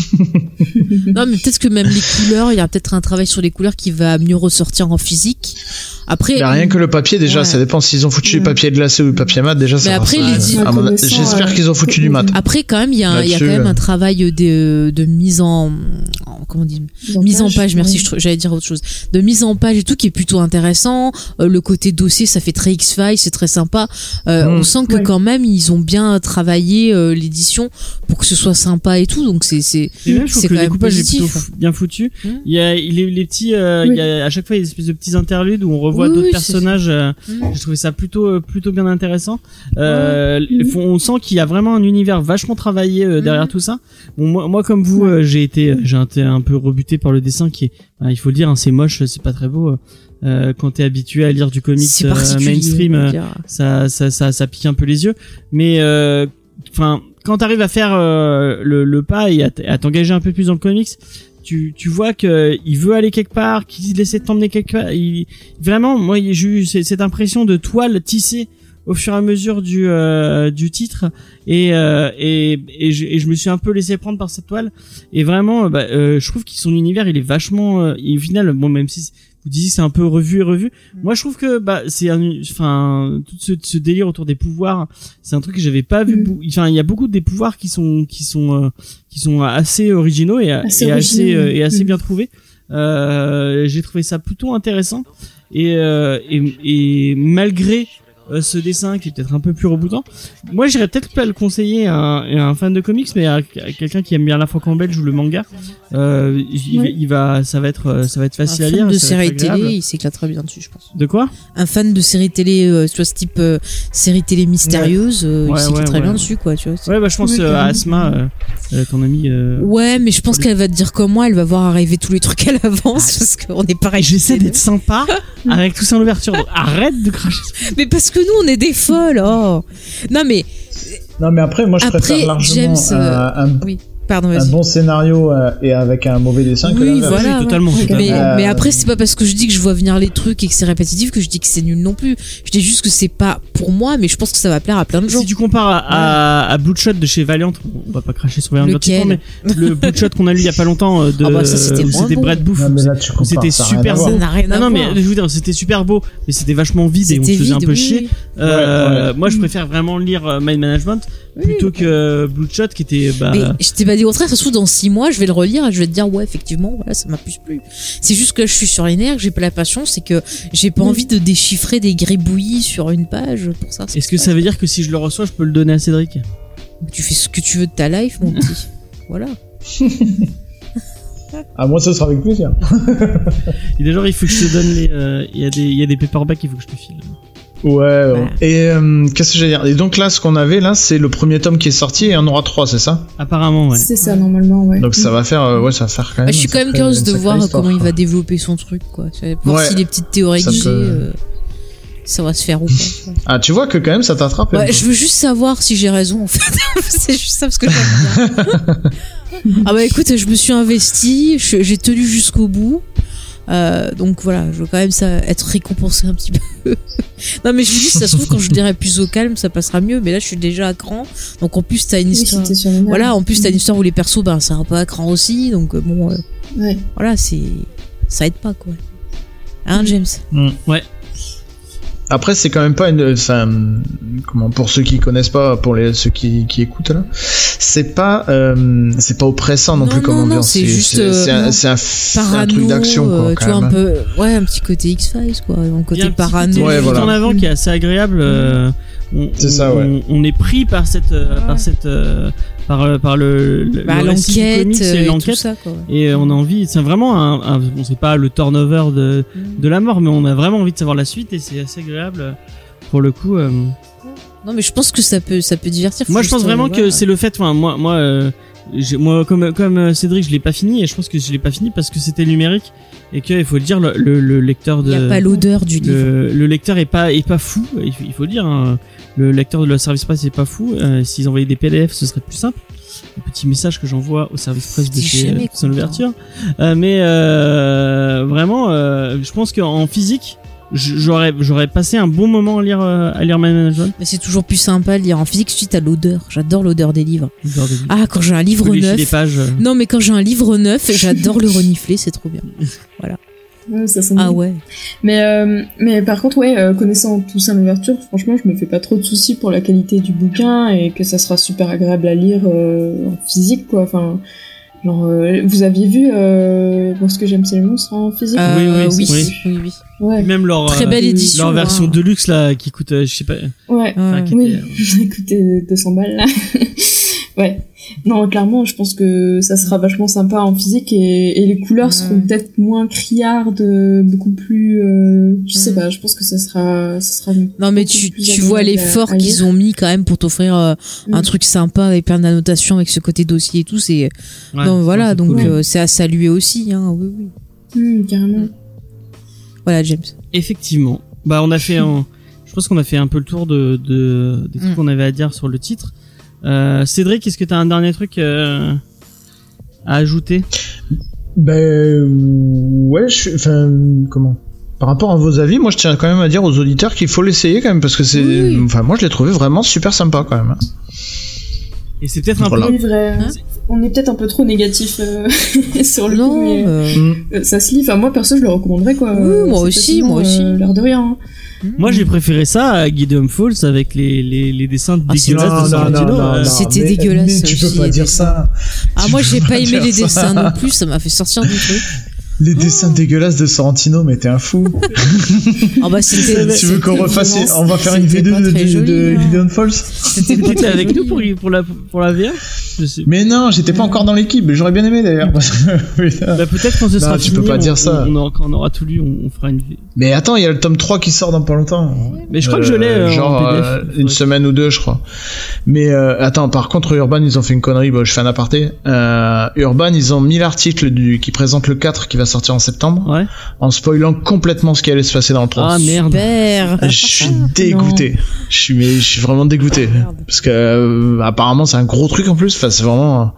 non, mais peut-être que même les couleurs, il y a peut-être un travail sur les couleurs qui va mieux ressortir en physique. Après, Bah, rien que le papier, déjà, Ouais. ça dépend s'ils ont foutu Ouais. le papier glacé ou le papier mat, déjà, ça va, après, ça- les J'espère qu'ils ont foutu du mat. Après, quand même, il y a, y quand même euh. un travail de, de mise en, en- comment on dit, mise en page. Merci, j'allais dire autre chose. De mise en page et tout qui est plutôt intéressant. Euh, le côté dossier, ça fait très X Files, c'est très sympa. Euh, Mm. On sent que Ouais. quand même ils ont bien travaillé euh, l'édition pour que ce soit sympa et tout. Donc c'est c'est Et même, je trouve C'est que le découpage est plutôt positif. bien foutu. Mm. Il y a il est, les petits, euh, Oui. il y a à chaque fois il y a des espèces de petits interludes où on revoit Oui, d'autres oui, personnages. euh, Mm. J'ai trouvé ça plutôt euh, plutôt bien intéressant. Euh, On sent qu'il y a vraiment un univers vachement travaillé euh, derrière Mhm. tout ça. Bon, moi, moi comme vous, j'ai été j'ai été un peu rebuté par le dessin qui est, bah, il faut le dire, hein, c'est moche, c'est pas très beau. Euh, quand t'es habitué à lire du comics c'est mainstream, ça, ça, ça, ça pique un peu les yeux. Mais euh, enfin, quand t'arrives à faire euh, le, le pas et à, t'engager un peu plus dans le comics, tu, tu vois que il veut aller quelque part, qu'il de t'emmener quelque part. Il, vraiment, moi, j'ai eu cette impression de toile tissée au fur et à mesure du euh, du titre et euh, et et je, et je me suis un peu laissé prendre par cette toile et vraiment bah, euh, je trouve que son univers il est vachement euh, et au final bon même si vous disiez c'est un peu revu et revu moi je trouve que bah c'est un enfin tout ce, ce délire autour des pouvoirs c'est un truc que j'avais pas vu Mm. enfin il y a beaucoup des pouvoirs qui sont qui sont euh, qui sont assez originaux et Assez et assez originaux, euh, et assez mm. bien trouvés euh, j'ai trouvé ça plutôt intéressant et, euh, et, et malgré euh, ce dessin qui est peut-être un peu plus reboutant. Moi, j'irais peut-être pas le conseiller à un, à un fan de comics, mais à, à quelqu'un qui aime bien la franco belge ou le manga. Euh, il, va, ça va être, euh, ça va être Un facile à fan lire. de ça va être série télé, il s'éclatera bien dessus, je pense. De quoi? Un fan de série télé, euh, tu vois, ce type série télé mystérieuse, Ouais, il s'éclatera ouais, bien dessus, quoi, tu vois. Ouais, bah je pense à. Asma, ton ami. Euh... Ouais, mais je pense qu'elle va te dire comme moi, elle va voir arriver tous les trucs à l'avance, parce qu'on est pareil. J'essaie d'être sympa avec tout ça en ouverture. Donc arrête de cracher. Mais parce que nous, on est des folles, oh. Non, mais, Non, mais après, moi, je Après, préfère largement James, euh, un, un- oui, pardon, un bon scénario euh, et avec un mauvais dessin que Oui, voilà. Oui, totalement. ouais. totalement. Mais, Euh, mais après, c'est pas parce que je dis que je vois venir les trucs et que c'est répétitif que je dis que c'est nul non plus. Je dis juste que c'est pas pour moi, mais je pense que ça va plaire à plein de gens. Si tu compares à, à, à Bloodshot de chez Valiant, on va pas cracher sur Valiant Lequel mais le Bloodshot qu'on a lu il y a pas longtemps euh, de Ah bah c'était bon. Brad Booth. C'était super rien Non, mais je veux dire, c'était super beau, mais c'était vachement vide et on se faisait un peu chier. Euh, Moi, je préfère vraiment lire Mind Management plutôt que Bloodshot qui était. Bah, Mais je t'ai pas dit au contraire, ça se trouve dans 6 mois, je vais le relire et je vais te dire, ouais, effectivement, voilà, ça m'a plus plu. C'est juste que je suis sur les nerfs, que j'ai pas la patience, c'est que j'ai pas Oui. envie de déchiffrer des gribouillis sur une page pour ça. Est-ce que ça veut dire que si je le reçois, je peux le donner à Cédric? Tu fais ce que tu veux de ta life, mon petit. Voilà. Ah, moi, ce sera avec plaisir. Il y a des gens, il faut que je te donne les. euh, Il y a des, il y a des paperbacks, il faut que je te file. Ouais. Et euh, qu'est-ce que j'allais dire? Et donc là, ce qu'on avait là, c'est le premier tome qui est sorti et il y en aura trois, c'est ça? Apparemment, ouais. C'est ça, normalement, ouais. Donc ça va faire, euh, ouais, ça va faire quand même. Ah, je suis quand même curieuse de voir histoire, comment il va développer son truc, quoi. Ouais. si les petites théories Ça que j'ai, peut- euh, ça va se faire ou pas. Ah, tu vois que quand même ça t'attrape. Ouais, je veux juste savoir si j'ai raison en fait. c'est juste ça parce que ah bah écoute, je me suis investi, j'ai tenu jusqu'au bout. Euh, donc voilà, je veux quand même ça être récompensé un petit peu. non mais je me dis, si ça se trouve quand je dirai plus au calme, ça passera mieux. Mais là, je suis déjà à cran. Donc en plus, t'as une histoire. Voilà, en plus t'as une histoire où les persos, ben c'est un peu à cran aussi. Donc euh, bon, euh, Ouais. voilà, c'est ça aide pas quoi. Hein, James? Ouais. Après, c'est quand même pas une. Enfin, comment pour ceux qui connaissent pas, pour les ceux qui, qui écoutent là, c'est pas euh, c'est pas oppressant non, Non, plus comme non, non, ambiance. c'est juste, c'est euh, un, non. truc d'action euh, tu vois même, un hein. peu, ouais, un petit côté X Files quoi, un Il y a côté un petit parano. côté Ouais, vite voilà. en avant qui est assez agréable. euh, on, C'est ça, ouais. On, est pris par cette, euh, Ouais. par cette, euh, par, euh, par le, le, Bah, le l'enquête comics et et ça quoi. Et on a envie, c'est vraiment un, un bon, c'est pas le turnover de, de la mort, mais on a vraiment envie de savoir la suite et c'est assez agréable pour le coup. euh. Non mais je pense que ça peut ça peut divertir. Moi, je pense vraiment que c'est le fait. Enfin, moi, moi, euh, moi, comme comme euh, Cédric, je l'ai pas fini et je pense que je l'ai pas fini parce que c'était numérique et que il faut le dire, le, le, le lecteur il de y a pas l'odeur du livre. le, le lecteur est pas est pas fou. Il faut, il faut le dire. hein. Le lecteur de la service presse est pas fou. Euh, S'ils envoyaient des PDF, ce serait plus simple. Un petit message que j'envoie au service presse de chez euh, Son. Ouverture. Euh, mais euh, vraiment, euh, je pense qu'en physique, j'aurais j'aurais passé un bon moment à lire euh, à lire Management. Mais c'est toujours plus sympa de lire en physique suite à l'odeur. J'adore l'odeur des livres. Ah quand j'ai un livre lécher les neuf. pages. euh. Non mais quand j'ai un livre neuf, j'adore le renifler, c'est trop bien. Ouais, ça sent Ah ouais. Mais, euh, mais par contre, ouais, euh, connaissant tout ça l'ouverture, franchement, je me fais pas trop de soucis pour la qualité du bouquin et que ça sera super agréable à lire euh, en physique, quoi. Enfin, genre, euh, vous aviez vu euh, Moi, ce que j'aime, c'est les monstres en physique Euh, oui, oui, oui. oui, oui. Ouais, Même leur Très euh, belle édition. leur version hein. de luxe là qui coûte euh, je sais pas. ouais. enfin, Ouais. qui Oui, était, écoutez, 200 balles là. ouais. Non, clairement, je pense que ça sera vachement sympa en physique et, et les couleurs Mm. seront peut-être moins criardes, beaucoup plus. Euh, je sais Mm. pas, je pense que ça sera, ça sera. Non mais tu, tu vois l'effort qu'ils ont mis quand même pour t'offrir euh, un Mm. truc sympa avec plein d'annotations avec ce côté dossier et tout. C'est ouais, non voilà c'est donc cool. euh, c'est à saluer aussi. Hein, oui oui. Mm, carrément. Voilà James. Effectivement. Bah, on a fait un. Je pense qu'on a fait un peu le tour de, de des trucs Mm. qu'on avait à dire sur le titre. Euh, Cédric, est-ce que t'as un dernier truc euh, à ajouter? Ben ouais, je suis. Enfin, comment? Par rapport à vos avis, moi je tiens quand même à dire aux auditeurs qu'il faut l'essayer quand même parce que c'est. Oui. Enfin, moi je l'ai trouvé vraiment super sympa quand même. hein. Et c'est peut-être un Voilà. peu. Oui, vrai. Hein On est peut-être un peu trop négatif euh, sur le coup, Non. mais euh, Mm. ça se lit. Enfin, moi perso, je le recommanderais quoi. Oui, moi aussi, moi aussi. euh, L'air de rien. hein. Moi, j'ai préféré ça à Gideon Falls avec les, les, les dessins Ah, dégueulasses de Sorrentino. euh. C'était dégueulasse Mais tu aussi, peux pas les dire dessins. ça. Ah Tu moi j'ai pas pas aimé les dessins non plus, ça m'a fait sortir du truc. Les dessins dégueulasses de Sorrentino, mais t'es un fou. Ah bah c'était. tu veux qu'on refasse, on va faire une vidéo de, de, de hein. Gideon Falls C'était avec nous pour, pour la pour la VR Je sais. Mais non, j'étais pas encore dans l'équipe, mais j'aurais bien aimé d'ailleurs. Bah peut-être quand ce Non, sera tu fini, peux pas on- dire ça. On, aura, quand on aura tout lu, on, on fera une. Mais attends, il y a le tome 3 qui sort dans pas longtemps. Mais je crois que je l'ai, euh, en genre PDF. euh, une semaine ou deux, je crois. Mais euh, attends, par contre, Urban, ils ont fait une connerie. Bon, je fais un aparté. Euh, Urban, ils ont mis l'article du qui présente le 4 qui va sortir en septembre, Ouais. en spoilant complètement ce qui allait se passer dans le 3. Ah merde. Je suis dégoûté. Je suis mais je suis vraiment dégoûté parce que euh, apparemment c'est un gros truc en plus. Enfin c'est vraiment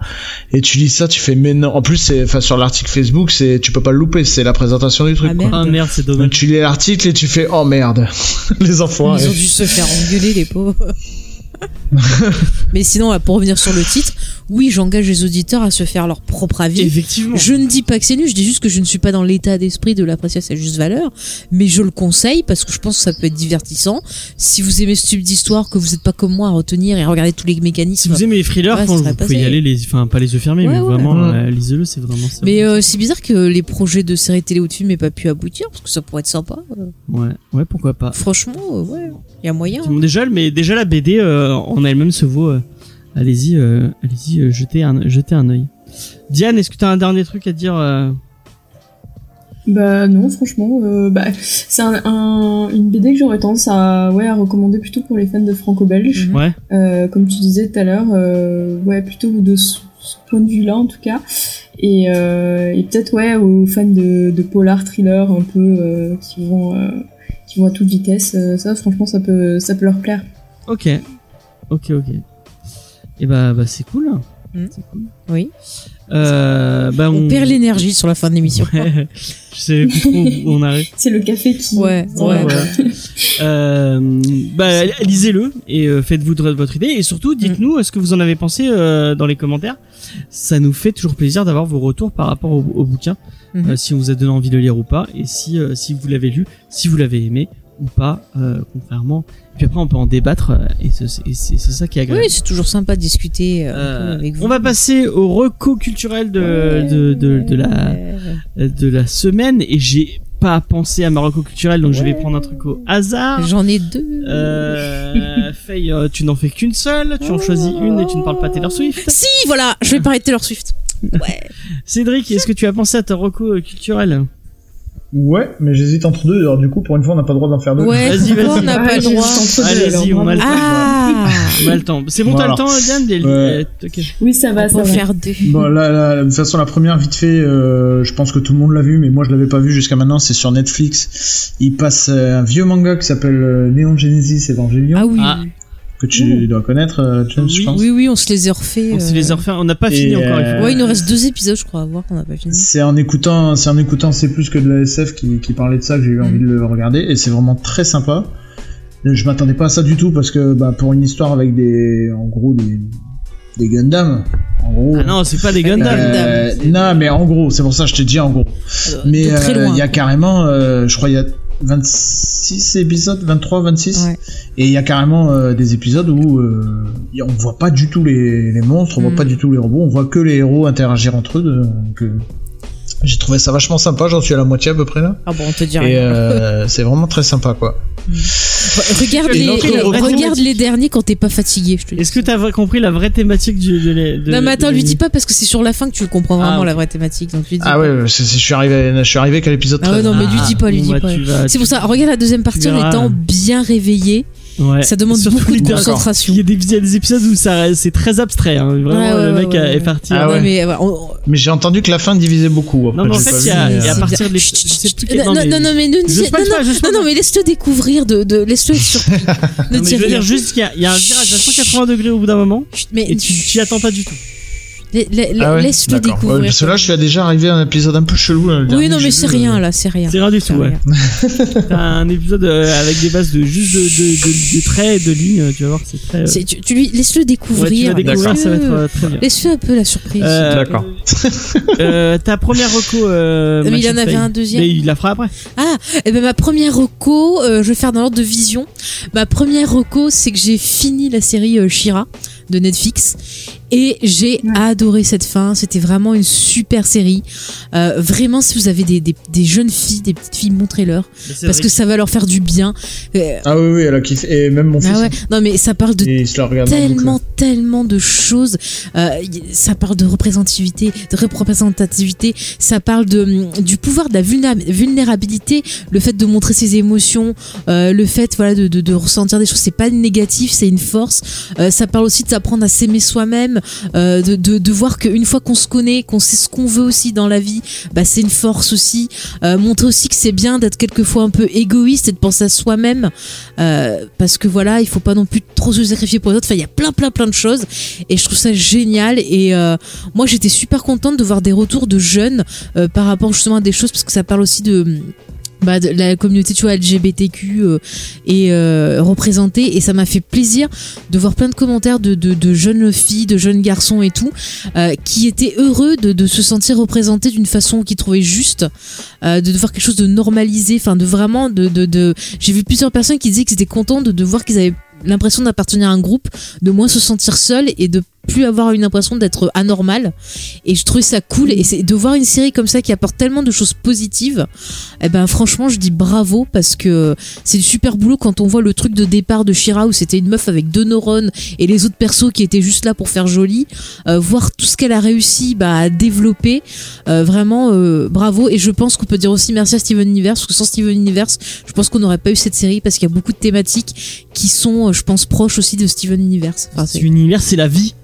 et tu lis ça, tu fais mais non. En plus c'est enfin sur l'article Facebook c'est tu peux pas le louper, c'est la présentation du truc. Ah, quoi. merde. Ah merde, c'est Donc dommage. tu lis l'article et tu fais oh merde les enfants. Ils ont dû se faire engueuler, les pauvres. Mais sinon, pour revenir sur le titre, oui, j'engage les auditeurs à se faire leur propre avis. Effectivement. Je ne dis pas que c'est nul, je dis juste que je ne suis pas dans l'état d'esprit de l'apprécier à sa juste valeur, mais je le conseille parce que je pense que ça peut être divertissant. Si vous aimez ce type d'histoire, que vous n'êtes pas comme moi à retenir et à regarder tous les Si mécanismes. vous aimez les thrillers, Ouais, vous pouvez y aller, les, enfin pas les yeux fermés, Ouais, mais ouais. vraiment, Ouais. euh, lisez-le, c'est vraiment ça. Mais euh, c'est bizarre que les projets de séries télé ou de films aient pas pu aboutir, parce que ça pourrait être sympa. Euh, Ouais, ouais, pourquoi pas. Franchement, euh, ouais, il y a moyen. Déjà, mais déjà la BD euh, en elle-même se vaut. Allez-y, euh, allez-y, euh, jetez un, jetez un œil. Diane, est-ce que t'as un dernier truc à dire euh, Bah non, franchement, bah, c'est un, un- une BD que j'aurais tendance à, ouais, à recommander plutôt pour les fans de franco-belge. Ouais. Comme tu disais tout à l'heure, ouais, plutôt de ce, point de vue-là en tout cas. Et, euh, et peut-être ouais aux fans de, de polar thriller un peu euh, qui vont euh, qui vont à toute vitesse. ça, franchement, ça peut ça peut leur plaire. Ok, ok, ok. Et bah, bah c'est cool. Mm. C'est cool. Oui. Euh, bah, On perd l'énergie sur la fin de l'émission. Ouais, je sais plus trop où on arrive. C'est le café qui. Ouais, ouais. Voilà. Euh, bah, lisez-le et euh, faites-vous de votre idée et surtout dites-nous Mm. ce que vous en avez pensé euh, dans les commentaires? Ça nous fait toujours plaisir d'avoir vos retours par rapport au, au bouquin, euh, si on vous a donné envie de le lire ou pas et si euh, si vous l'avez lu, si vous l'avez aimé ou pas, euh, contrairement. Puis après on peut en débattre euh, et c'est ça qui est agréable. Oui, c'est toujours sympa de discuter euh, Euh, avec vous. on va passer au reco culturel de, Ouais, de, de, de la de la semaine et j'ai pas pensé à ma reco culturel donc je vais prendre un truc au hasard. J'en ai deux. Euh, Faye, euh, tu n'en fais qu'une seule, tu en choisis une et tu ne parles pas Taylor Swift. Si, voilà, je vais parler de Taylor Swift. Ouais. Cédric, est-ce que tu as pensé à ta reco culturelle? Ouais, mais j'hésite entre deux. Alors du coup, pour une fois, on n'a pas le droit d'en faire deux. Ouais, Vas-y, vas-y. on n'a Ah, pas le droit deux, Allez-y, on a le temps. Ah On a le temps. C'est bon, t'as le temps, Diane Les- Euh. Oui, ça va, On ça va. faire deux. Bon, là, là, de toute façon, la première, vite fait, euh, je pense que tout le monde l'a vu, mais moi, je l'avais pas vu jusqu'à maintenant. C'est sur Netflix. Il passe euh, un vieux manga qui s'appelle Neon Genesis Evangelion, Ah oui. Que tu dois connaître, euh, James, je Oui. pense. Oui, oui, on se les a refait. On se euh, les a refait, on n'a pas Et, fini encore. il faut- euh, Ouais, il nous reste deux épisodes, je crois, à voir qu'on n'a pas fini. C'est en écoutant, c'est en écoutant C'est plus que de la SF qui, qui parlait de ça que j'ai eu envie de le regarder et c'est vraiment très sympa. Je m'attendais pas à ça du tout parce que bah, pour une histoire avec des, en gros des, des Gundam, en gros. Ah non, c'est pas des Gundam. Euh, non, mais en gros, c'est pour ça que je t'ai dit en gros. Euh, Mais euh, il y a carrément, euh, je crois, il y a 26 épisodes, 23, 26. Ouais. Et il y a carrément euh, des épisodes où euh, on voit pas du tout les, les monstres, on Mm. voit pas du tout les robots, on voit que les héros interagir entre eux. Donc, euh, j'ai trouvé ça vachement sympa, j'en suis à la moitié à peu près là. Ah bon, on te rien. euh, c'est vraiment très sympa quoi. Regarde, les, regarde les derniers quand t'es pas fatigué, je te dis. Est-ce que t'as compris la vraie thématique du, de, la- de Non, mais attends, de- lui dis pas parce que c'est sur la fin que tu comprends vraiment Ah, la vraie thématique. Donc lui dis Ah pas. ouais, je suis arrivé, je suis arrivé qu'à l'épisode Ah ouais, 13. non, mais lui Ah, dis pas, lui bon, dis bah, pas. vas- C'est pour ça, regarde la deuxième partie en étant bien réveillé. Ouais. Ça demande Surtout beaucoup de concentration. Il y, a des, il y a des épisodes où ça, c'est très abstrait. Hein. Vraiment, Ouais, ouais, le mec ouais, a- ouais. est parti. Ah mais, ouais, on- Mais j'ai entendu que la fin divisait beaucoup. Après, Non, mais en fait, il y a- a euh, à partir de Non, non, non, mais- non, non, laisse-le découvrir, de, de, laisse-le être surpris. Non, mais je veux dire juste qu'il y, a- il y a un virage à 180 degrés au bout d'un moment et tu t'y attends pas du tout. Ah ouais laisse-le D'accord. Ouais, découvrir. parce que là, je suis déjà arrivé à un épisode un peu chelou. là, le oui, non, mais c'est rien euh, là, c'est rien. C'est rien du C'est tout, ouais. un épisode euh, avec des bases de juste de, de, de, de traits et de lignes, tu vas voir, c'est très. euh, C'est- Tu, tu lui laisse-le ouais, tu découvrir. découvrir, ça va être euh, très bien. laisse-le un peu la surprise. Euh, D'accord. euh, ta première reco. Euh, Mais ma il en avait un deuxième. Mais il la fera après. Ah, et ben ma première reco, euh, je vais faire dans l'ordre de vision. Ma première reco, c'est que j'ai fini la série euh, Shira de Netflix Et j'ai Ouais. adoré cette fin. C'était vraiment une super série. Euh, vraiment, si vous avez des, des, des jeunes filles, des petites filles, montrez-leur parce que ça va leur faire du bien. Euh, Ah oui, oui, elle a kiffé. Et même mon fils. ah ouais. Non, mais ça parle de tellement, tellement de choses. Euh, ça parle de représentativité, de représentativité. Ça parle de hum, du pouvoir de la vulnérabilité, le fait de montrer ses émotions, euh, le fait voilà de, de, de ressentir des choses. C'est pas négatif, c'est une force. Euh, ça parle aussi de s'apprendre à s'aimer soi-même, euh, de, voir qu'une fois qu'on se connaît, qu'on sait ce qu'on veut aussi dans la vie, bah c'est une force aussi. Euh, montrer aussi que c'est bien d'être quelquefois un peu égoïste et de penser à soi-même, euh, parce que voilà, il faut pas non plus trop se sacrifier pour les autres. Enfin, il y a plein, plein, plein de choses, et je trouve ça génial. Et moi, j'étais super contente de voir des retours de jeunes par rapport justement à des choses, parce que ça parle aussi de bah, la communauté LGBTQ euh, et euh, représentée. Et ça m'a fait plaisir de voir plein de commentaires de, de, jeunes filles de jeunes garçons et tout euh, qui étaient heureux de, de se sentir représentés d'une façon qu'ils trouvaient juste euh, de voir quelque chose de normalisé. Enfin de vraiment de, de, de... j'ai vu plusieurs personnes qui disaient qu'ils étaient contents de, de voir qu'ils avaient l'impression d'appartenir à un groupe de moins se sentir seul et de plus avoir une impression d'être anormal. Et je trouvais ça cool. Et c'est de voir une série comme ça qui apporte tellement de choses positives eh ben franchement je dis bravo parce que c'est du super boulot quand on voit le truc de départ de Shira où c'était une meuf avec deux neurones et les autres persos qui étaient juste là pour faire joli. Euh, voir tout ce qu'elle a réussi bah, à développer euh, vraiment euh, bravo. Et je pense qu'on peut dire aussi merci à Steven Universe parce que sans Steven Universe je pense qu'on n'aurait pas eu cette série parce qu'il y a beaucoup de thématiques qui sont je pense proches aussi de Steven Universe. Enfin, c'est- C'est univers, c'est la vie.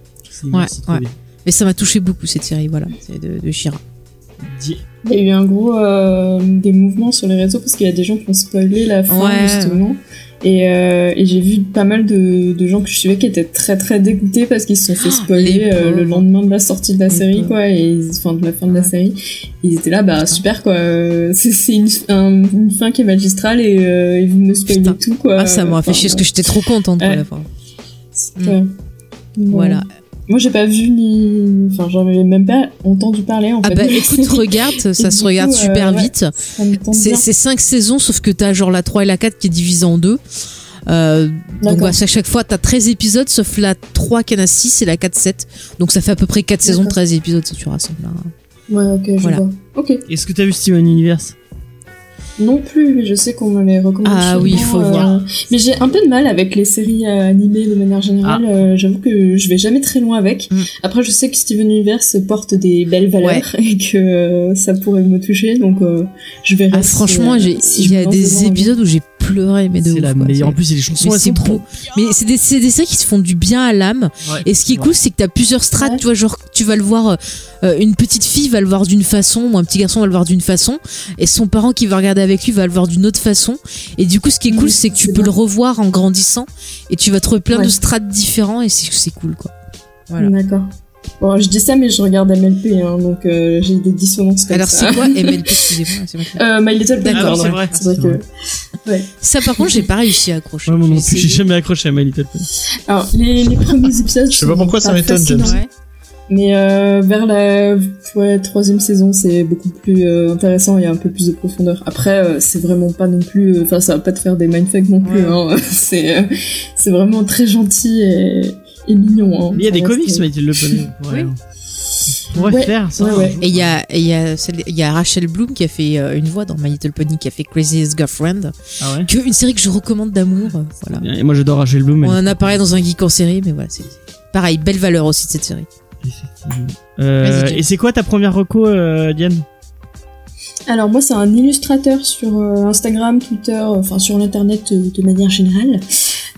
C'est- Ouais, ouais. bien. mais ça m'a touché beaucoup cette série voilà de, de Shira Il y a eu un gros euh, des mouvements sur les réseaux parce qu'il y a des gens qui ont spoilé la fin Ouais, justement. Et, euh, et j'ai vu pas mal de, de gens que je suivais qui étaient très très dégoûtés parce qu'ils se sont fait Ah, spoiler euh, le lendemain de la sortie de la Les série quoi et ils- enfin de la fin de la série. Ils étaient là bah super quoi. C'est une, un- une fin qui est magistrale et, euh, et vous me spoilez Putain. tout quoi. ah ça m'a fait chier parce que j'étais trop contente pour Ouais. la fin clair. voilà Moi j'ai pas vu ni enfin j'en avais même pas entendu parler en ah fait. bah écoute regarde ça se regarde coup, euh, super ouais. vite C'est bien. c'est cinq saisons, sauf que t'as genre la 3 et la 4 qui est divisée en deux. Euh, donc voilà, à chaque fois, t'as 13 épisodes, sauf la 3 qui en a 6 et la 4 7. Donc ça fait à peu près 4 saisons, D'accord. 13 épisodes si tu rassembles. hein. Ouais ok je Voilà. vois. Ok. Est-ce que t'as vu Steven Universe? Non plus, mais je sais qu'on me les recommande. Ah souvent, oui, il faut euh, voir. Mais j'ai un peu de mal avec les séries euh, animées de manière générale. euh, J'avoue que je vais jamais très loin avec. Ah. Mm. Après, je sais que Steven Universe porte des belles valeurs et que euh, ça pourrait me toucher, donc euh, je verrai. Ah, si, franchement, euh, j'ai- si il je y me a des épisodes où j'ai pleuré, mais de C'est ouf. la quoi. meilleure. En C'est- plus, les chansons, mais elles c'est sont trop. beau. Mais c'est des, c'est des séries qui se font du bien à l'âme. Ouais. Et ce qui est Ouais. cool, c'est que t'as plusieurs strates. Ouais. Tu vois, genre, tu vas le voir, euh, une petite fille va le voir d'une façon, ou un petit garçon va le voir d'une façon, et son parent qui va regarder avec lui va le voir d'une autre façon. Et du coup, ce qui est Mhm, cool, c'est que tu peux bien. le revoir en grandissant, et tu vas trouver plein Ouais. de strates différents, et c'est c'est cool, quoi. Voilà. D'accord. Bon, je dis ça, mais je regarde MLP, hein, donc euh, j'ai des dissonances comme Alors, ça. c'est quoi MLP Excusez-moi, c'est euh, My Little Pony, D'accord, c'est vrai. C'est vrai C'est que. vrai. Ouais. Ça, par contre, j'ai pas réussi à accrocher. Ouais, moi non plus, j'ai jamais accroché à My Little Pony. Alors, les, les premiers épisodes. Je sais pas pourquoi ça m'étonne. James. Ouais. Mais euh, vers la ouais, troisième saison, c'est beaucoup plus euh, intéressant. Il y a un peu plus de profondeur. Après, euh, c'est vraiment pas non plus. euh, Enfin, ça va pas te faire des mindfuck non plus. Ouais. Hein. C'est euh, c'est vraiment très gentil et, mignon. Hein. Mais il y a des comics, reste- My Little Pony. Ouais. On pourrait Ouais, faire ça. ouais, ouais. Et il y a, et il y, a celle- il y a Rachel Bloom qui a fait euh, une voix dans My Little Pony, qui a fait Crazy's Girlfriend, Ah ouais. que, une série que je recommande d'amour. euh, Voilà. Et moi j'adore Rachel Bloom. On en a parlé dans un geek en série, mais voilà, c'est pareil, belle valeur aussi de cette série. Euh, et c'est quoi ta première reco, euh, Diane? Alors moi, c'est un illustrateur sur euh, Instagram, Twitter, enfin sur l'internet euh, de manière générale,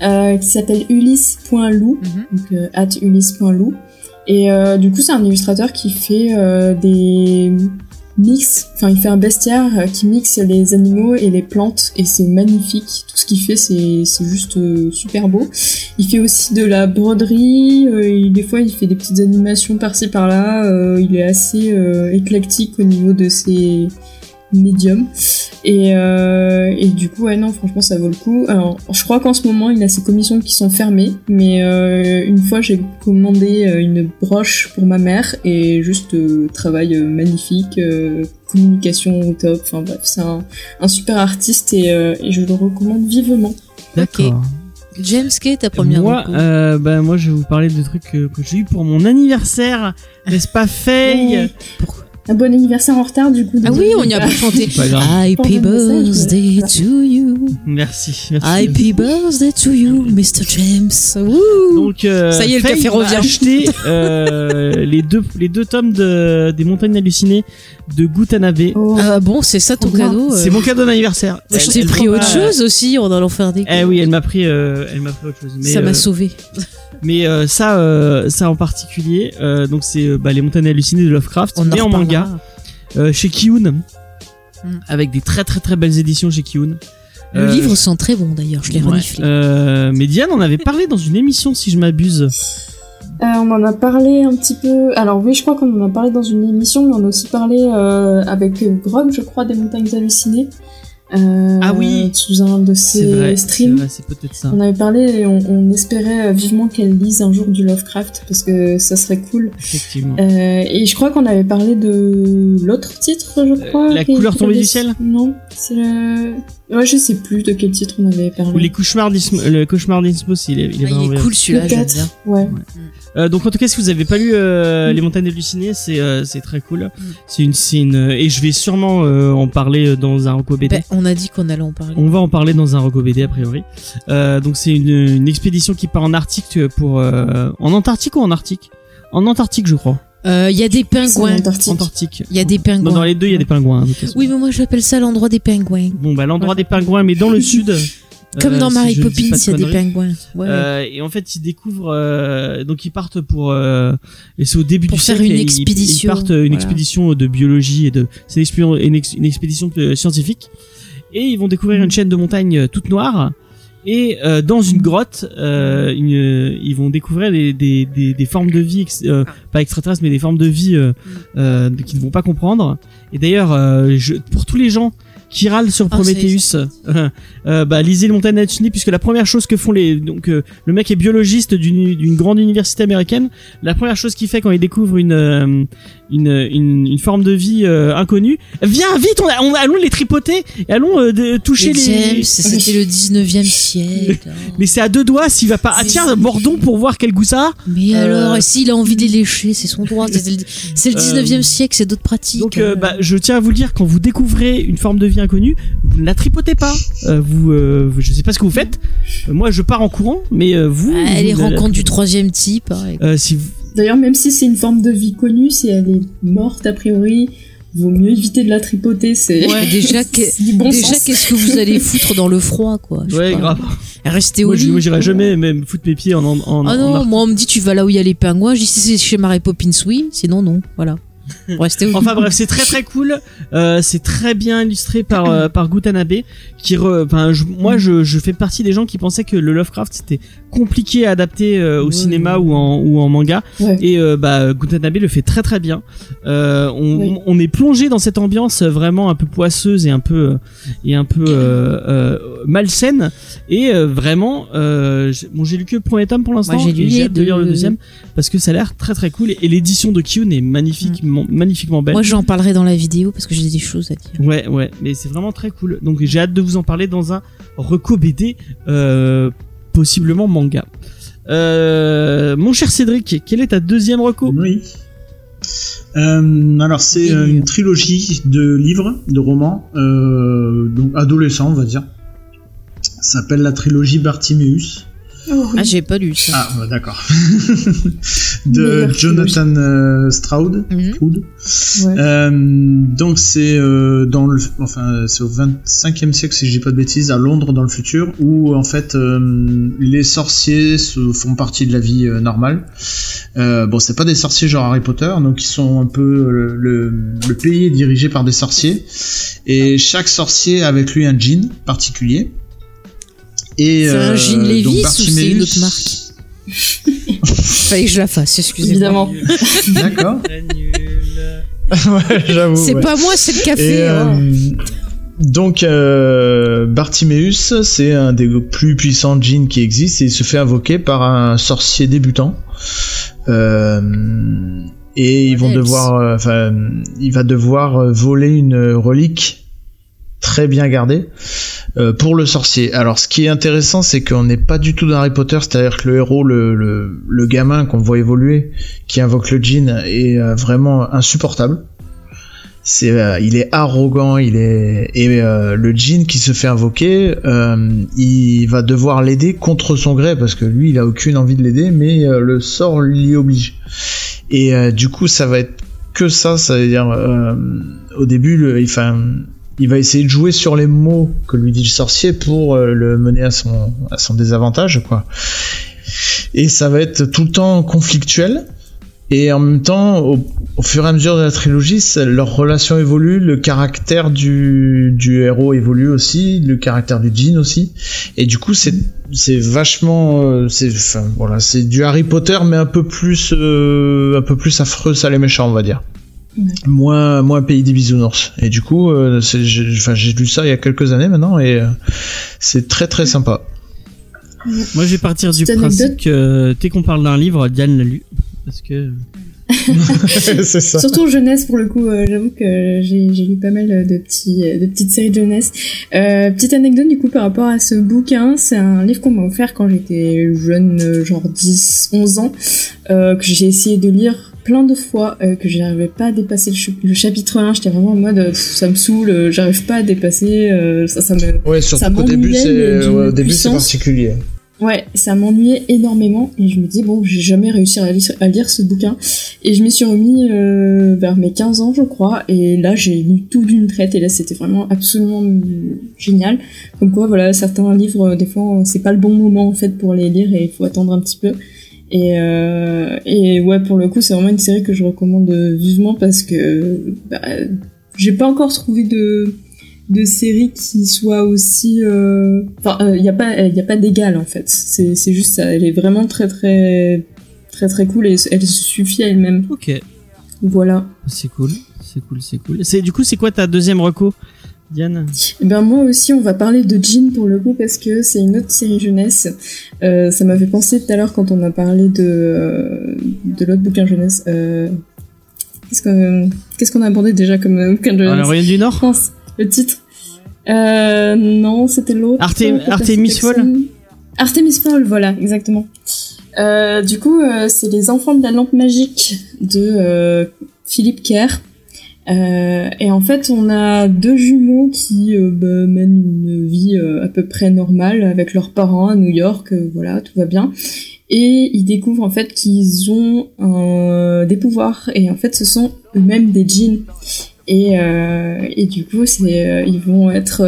euh, qui s'appelle ulysse.lou. donc euh, at ulysse.lou. Et euh, du coup, c'est un illustrateur qui fait euh, des mix, enfin il fait un bestiaire qui mixe les animaux et les plantes et c'est magnifique. Tout ce qu'il fait, c'est c'est juste euh, super beau. Il fait aussi de la broderie. euh, il- des fois, il fait des petites animations par-ci par-là. euh, il est assez euh, éclectique au niveau de ses médiums. Et, euh, et du coup, ouais, non, franchement, ça vaut le coup. Alors, je crois qu'en ce moment, il a ses commissions qui sont fermées, mais euh, une fois, j'ai commandé euh, une broche pour ma mère et juste euh, travail magnifique, euh, communication au top. Enfin bref, c'est un, un super artiste et, euh, et je le recommande vivement. D'accord. James, quelle est ta première moi, euh, bah, moi, je vais vous parler de trucs que, que j'ai eu pour mon anniversaire, n'est-ce pas, Faye? Ouais. Un bon anniversaire en retard, du coup. Ah oui, on y a pas chanté. C'est pas grave. Happy birthday to you. Merci, merci. Happy birthday to you, Mr. James. Donc, euh, Ça y est, le Faye café revient. acheté euh, les deux les deux tomes de des montagnes hallucinées de Gutanabe. Oh. Ah bon, c'est ça ton cadeau euh. C'est mon cadeau d'anniversaire. Je Elle- t'ai pris autre chose aussi en allant faire des. Eh oui, elle m'a pris, elle m'a pris autre chose. Mais, ça m'a sauvé. mais ça, ça en particulier, donc c'est bah, les montagnes hallucinées de Lovecraft, On mais en manga, euh, chez Kiyun, Mm. avec des très très très belles éditions chez Kiyun. Le Euh, livre sent très bon d'ailleurs, je l'ai ouais. reniflé. Euh, mais Diane en avait parlé dans une émission, si je m'abuse. Euh, on en a parlé un petit peu. Alors oui, je crois qu'on en a parlé dans une émission, mais on a aussi parlé euh, avec Grog, je crois, des montagnes hallucinées. Euh, Ah oui. Sous un de ses vrai, streams. c'est peut-être ça. On avait parlé et on, on espérait vivement qu'elle lise un jour du Lovecraft parce que ça serait cool. Effectivement. Euh, et je crois qu'on avait parlé de l'autre titre, je crois. Euh, La qui- couleur tombée du ciel? Non, c'est le. Ouais, je sais plus de quel titre on avait parlé. Ou les cauchemars d'Ismos, le cauchemar d'Ismos, il est, il est Ah, il est cool celui-là, j'aime bien. Ouais. Euh, donc en tout cas, si vous avez pas lu euh, les montagnes hallucinées, c'est euh, c'est très cool. C'est une, c'est une, et je vais sûrement euh, en parler dans un reco BD. Ben, on a dit qu'on allait en parler. On va en parler dans un reco BD a priori. Euh, donc c'est une, une expédition qui part en Arctique pour euh, en Antarctique ou en Arctique? En Antarctique, je crois. Euh, Il y a des pingouins. Antarctique. Il y a des Non, pingouins. dans les deux, il y a des pingouins. hein. Oui, mais moi j'appelle ça l'endroit des pingouins. Bon, bah l'endroit des pingouins, mais dans le sud. Comme euh, dans si Mary je dis Poppins, il y a des pingouins. Ouais, ouais. Euh, et en fait, ils découvrent, euh, donc ils partent pour, euh, et c'est au début Pour du faire siècle, une et ils- expédition, Ils, partent euh, une voilà. expédition de biologie et de, c'est une, expédition- une, ex- une expédition euh, scientifique. Et ils vont découvrir une chaîne de montagnes euh, toute noire. Et euh, dans une grotte, euh, une, euh, ils vont découvrir des, des, des, des formes de vie, ex- euh, pas extraterrestres, mais des formes de vie euh, euh, qu'ils ne vont pas comprendre. Et d'ailleurs, euh, pour tous les gens qui râlent sur Ah, est, Prometheus, euh, bah, lisez le Hallucinée puisque la première chose que font les donc euh, le mec est biologiste d'une d'une grande université américaine. La première chose qu'il fait quand il découvre une euh, une, une, une forme de vie euh, inconnue, viens vite, on, a- on allons les tripoter et allons euh, de- toucher les. James, c'était le 19e siècle. hein. Mais c'est à deux doigts s'il va pas. Ah tiens, mordons pour voir quel goût ça. a. Mais Euh, alors, s'il a envie de les lécher, c'est son droit. C'est le, c'est le 19e siècle, c'est d'autres pratiques. Donc, euh, bah, je tiens à vous le dire, quand vous découvrez une forme de vie inconnue, vous ne la tripotez pas. Vous, je sais pas ce que vous faites. Moi, je pars en courant, mais vous. Ah, vous les ne la- rencontres du troisième type. hein, si vous- D'ailleurs, même si c'est une forme de vie connue, si elle est morte a priori, vaut mieux éviter de la tripoter. C'est Ouais, déjà, bon qu'est-ce que vous allez foutre dans le froid, quoi je Ouais, grave. Restez au lit. moi, j'irai jamais même foutre mes pieds en. en, en Ah en non, moi on me dit tu vas là où il y a les pingouins. Je dis si c'est chez Mary Poppins, oui. Sinon, non. Voilà. Enfin bref, c'est très très cool. Euh, c'est très bien illustré par euh, par Gutanabe. Qui, re- enfin, je- moi, je, je fais partie des gens qui pensaient que le Lovecraft c'était compliqué à adapter euh, au Ouais. cinéma ou en ou en manga. Ouais. Et bah Gutanabe le fait très très bien. On, Oui. on est plongé dans cette ambiance vraiment un peu poisseuse et un peu et un peu malsaine. Et vraiment, j'ai- bon, j'ai lu que le premier tome pour l'instant. J'ai lu de lire le deux. deuxième parce que ça a l'air très très cool. Et l'édition de Kyun est magnifiquement magnifiquement belle. Moi j'en parlerai dans la vidéo parce que j'ai des choses à dire. Ouais, ouais, mais c'est vraiment très cool. Donc j'ai hâte de vous en parler dans un reco BD, euh, possiblement manga. Euh, mon cher Cédric, quelle est ta deuxième reco? Oui. Euh, alors c'est une trilogie de livres, de romans, euh, donc adolescents on va dire. Ça s'appelle la trilogie Bartimeus. Oh, oui. Ah, j'ai pas lu ça. Ah ouais, d'accord. de Jonathan euh, Stroud. Mhm. Stroud. Ouais. Euh, donc c'est euh, dans le, enfin c'est au 25e siècle si je dis pas de bêtises à Londres dans le futur où en fait euh, les sorciers se font partie de la vie euh, normale. Euh, bon c'est pas des sorciers genre Harry Potter donc ils sont un peu euh, le, le pays est dirigé par des sorciers et chaque sorcier a avec lui un djinn particulier. Et C'est un djinn donc Lévis ou c'est une autre marque Fallait que je la fasse, excusez-moi. Évidemment. D'accord. Ouais, j'avoue. C'est ouais. pas moi, c'est le Et, café. euh, hein. donc euh, Bartiméus, c'est un des plus puissants djinns qui existe et il se fait invoquer par un sorcier débutant. Euh, et ils vont devoir, euh, enfin, il va devoir euh, voler une relique très bien gardée euh, pour le sorcier. Alors, ce qui est intéressant, c'est qu'on n'est pas du tout dans Harry Potter, c'est-à-dire que le héros, le, le, le gamin qu'on voit évoluer, qui invoque le djinn, est euh, vraiment insupportable. C'est, euh, il est arrogant, il est et euh, le djinn qui se fait invoquer, il va devoir l'aider contre son gré parce que lui, il a aucune envie de l'aider, mais le sort l'y oblige. Et du coup, ça va être que ça, ça veut dire au début, le, enfin, il va essayer de jouer sur les mots que lui dit le sorcier pour euh, le mener à son à son désavantage, quoi. Et ça va être tout le temps conflictuel. Et en même temps, au, fur et à mesure de la trilogie, leur relation évolue, le caractère du, du héros évolue aussi, le caractère du Jean aussi. Et du coup, c'est c'est vachement, euh, c'est voilà, c'est du Harry Potter mais un peu plus euh, un peu plus affreux, ça les méchants, on va dire. Ouais. Moins moins pays des bisounours. Et du coup, euh, j'ai enfin lu ça il y a quelques années maintenant et euh, c'est très très sympa. Moi, je vais partir du principe anecdote. que dès qu'on parle d'un livre, Diane l'a lu. Parce que c'est ça. Surtout en jeunesse, pour le coup, euh, j'avoue que j'ai lu pas mal de, petits, de petites séries de jeunesse. Euh, petite anecdote du coup par rapport à ce bouquin, c'est un livre qu'on m'a offert quand j'étais jeune, euh, genre 10, 11 ans, euh, que j'ai essayé de lire plein de fois, euh, que j'arrivais pas à dépasser le, ch- le chapitre 1, j'étais vraiment en mode, euh, pff, ça me saoule, euh, j'arrive pas à dépasser, euh, ça, ça me... Ouais, surtout Ça début c'est ouais, au début c'est puissance. particulier. Ouais, ça m'ennuyait énormément et je me dis bon, j'ai jamais réussi à lire, à lire ce bouquin et je m'y suis remis euh, vers mes 15 ans je crois et là j'ai lu tout d'une traite et là c'était vraiment absolument génial. Comme quoi voilà, certains livres des fois c'est pas le bon moment en fait pour les lire et il faut attendre un petit peu. Et, euh, et ouais, pour le coup, c'est vraiment une série que je recommande vivement parce que bah, j'ai pas encore trouvé de de série qui soit aussi euh, enfin il y a pas il y a pas d'égal en fait. C'est c'est juste ça elle est vraiment très très très très cool et elle suffit à elle-même. Ok, voilà. C'est cool, c'est cool, c'est cool. C'est du coup, c'est quoi ta deuxième reco, Diane et ben moi aussi on va parler de Jean pour le coup parce que c'est une autre série jeunesse euh, ça m'a fait penser tout à l'heure quand on a parlé de euh, de l'autre bouquin jeunesse euh, qu'est-ce qu'on qu'est-ce qu'on a abordé déjà comme bouquin Ah, Le jeunesse Royaume du Nord? France, le titre. Euh, non, c'était l'autre. Artemis. Fowl Artemis Fowl, voilà, exactement. Du coup, c'est les enfants de la lampe magique de Philippe Kerr. Euh, et en fait, on a deux jumeaux qui euh, bah, mènent une vie euh, à peu près normale avec leurs parents à New York. voilà, tout va bien. Et ils découvrent en fait qu'ils ont des pouvoirs et en fait, ce sont eux-mêmes des djinns. Et, et du coup, ils vont être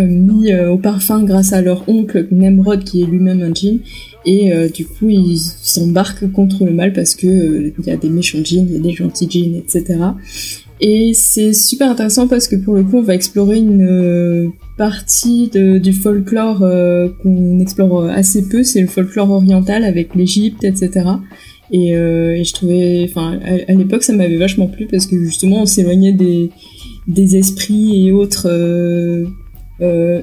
mis euh, au parfum grâce à leur oncle Nemrod, qui est lui-même un djinn. Et euh, du coup, ils s'embarquent contre le mal parce que euh, il y a des méchants djinns, il y a des gentils djinns, etc. Et c'est super intéressant parce que pour le coup, on va explorer une euh, partie de- du folklore euh, qu'on explore assez peu, c'est le folklore oriental avec l'Égypte, etc. Et, euh, et je trouvais, enfin, à, à l'époque, ça m'avait vachement plu parce que justement, on s'éloignait des, des esprits et autres euh, euh,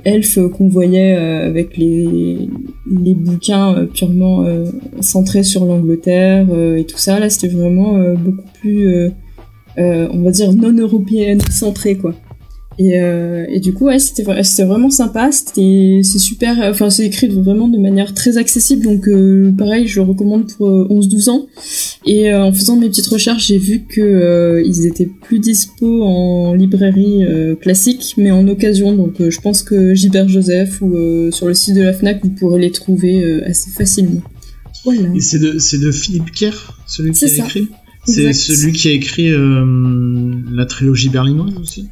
qu'on voyait euh, avec les, les bouquins euh, purement euh, centrés sur l'Angleterre et tout ça. Là, c'était vraiment beaucoup plus, on va dire, non européenne centré, quoi. Et, euh, et du coup, ouais, c'était vra- c'était vraiment sympa. C'était c'est super. Enfin, c'est écrit vraiment de manière très accessible. Donc, euh, pareil, je le recommande pour euh, 11-12 ans. Et euh, en faisant mes petites recherches, j'ai vu que euh, ils étaient plus dispo en librairie euh, classique, mais en occasion. Donc, euh, je pense que Gilbert Joseph ou euh, sur le site de la Fnac, vous pourrez les trouver euh, assez facilement. Voilà. Et c'est de, c'est de Philippe Kerr, celui qui a ça. écrit? C'est celui qui a écrit euh, la trilogie berlinoise aussi?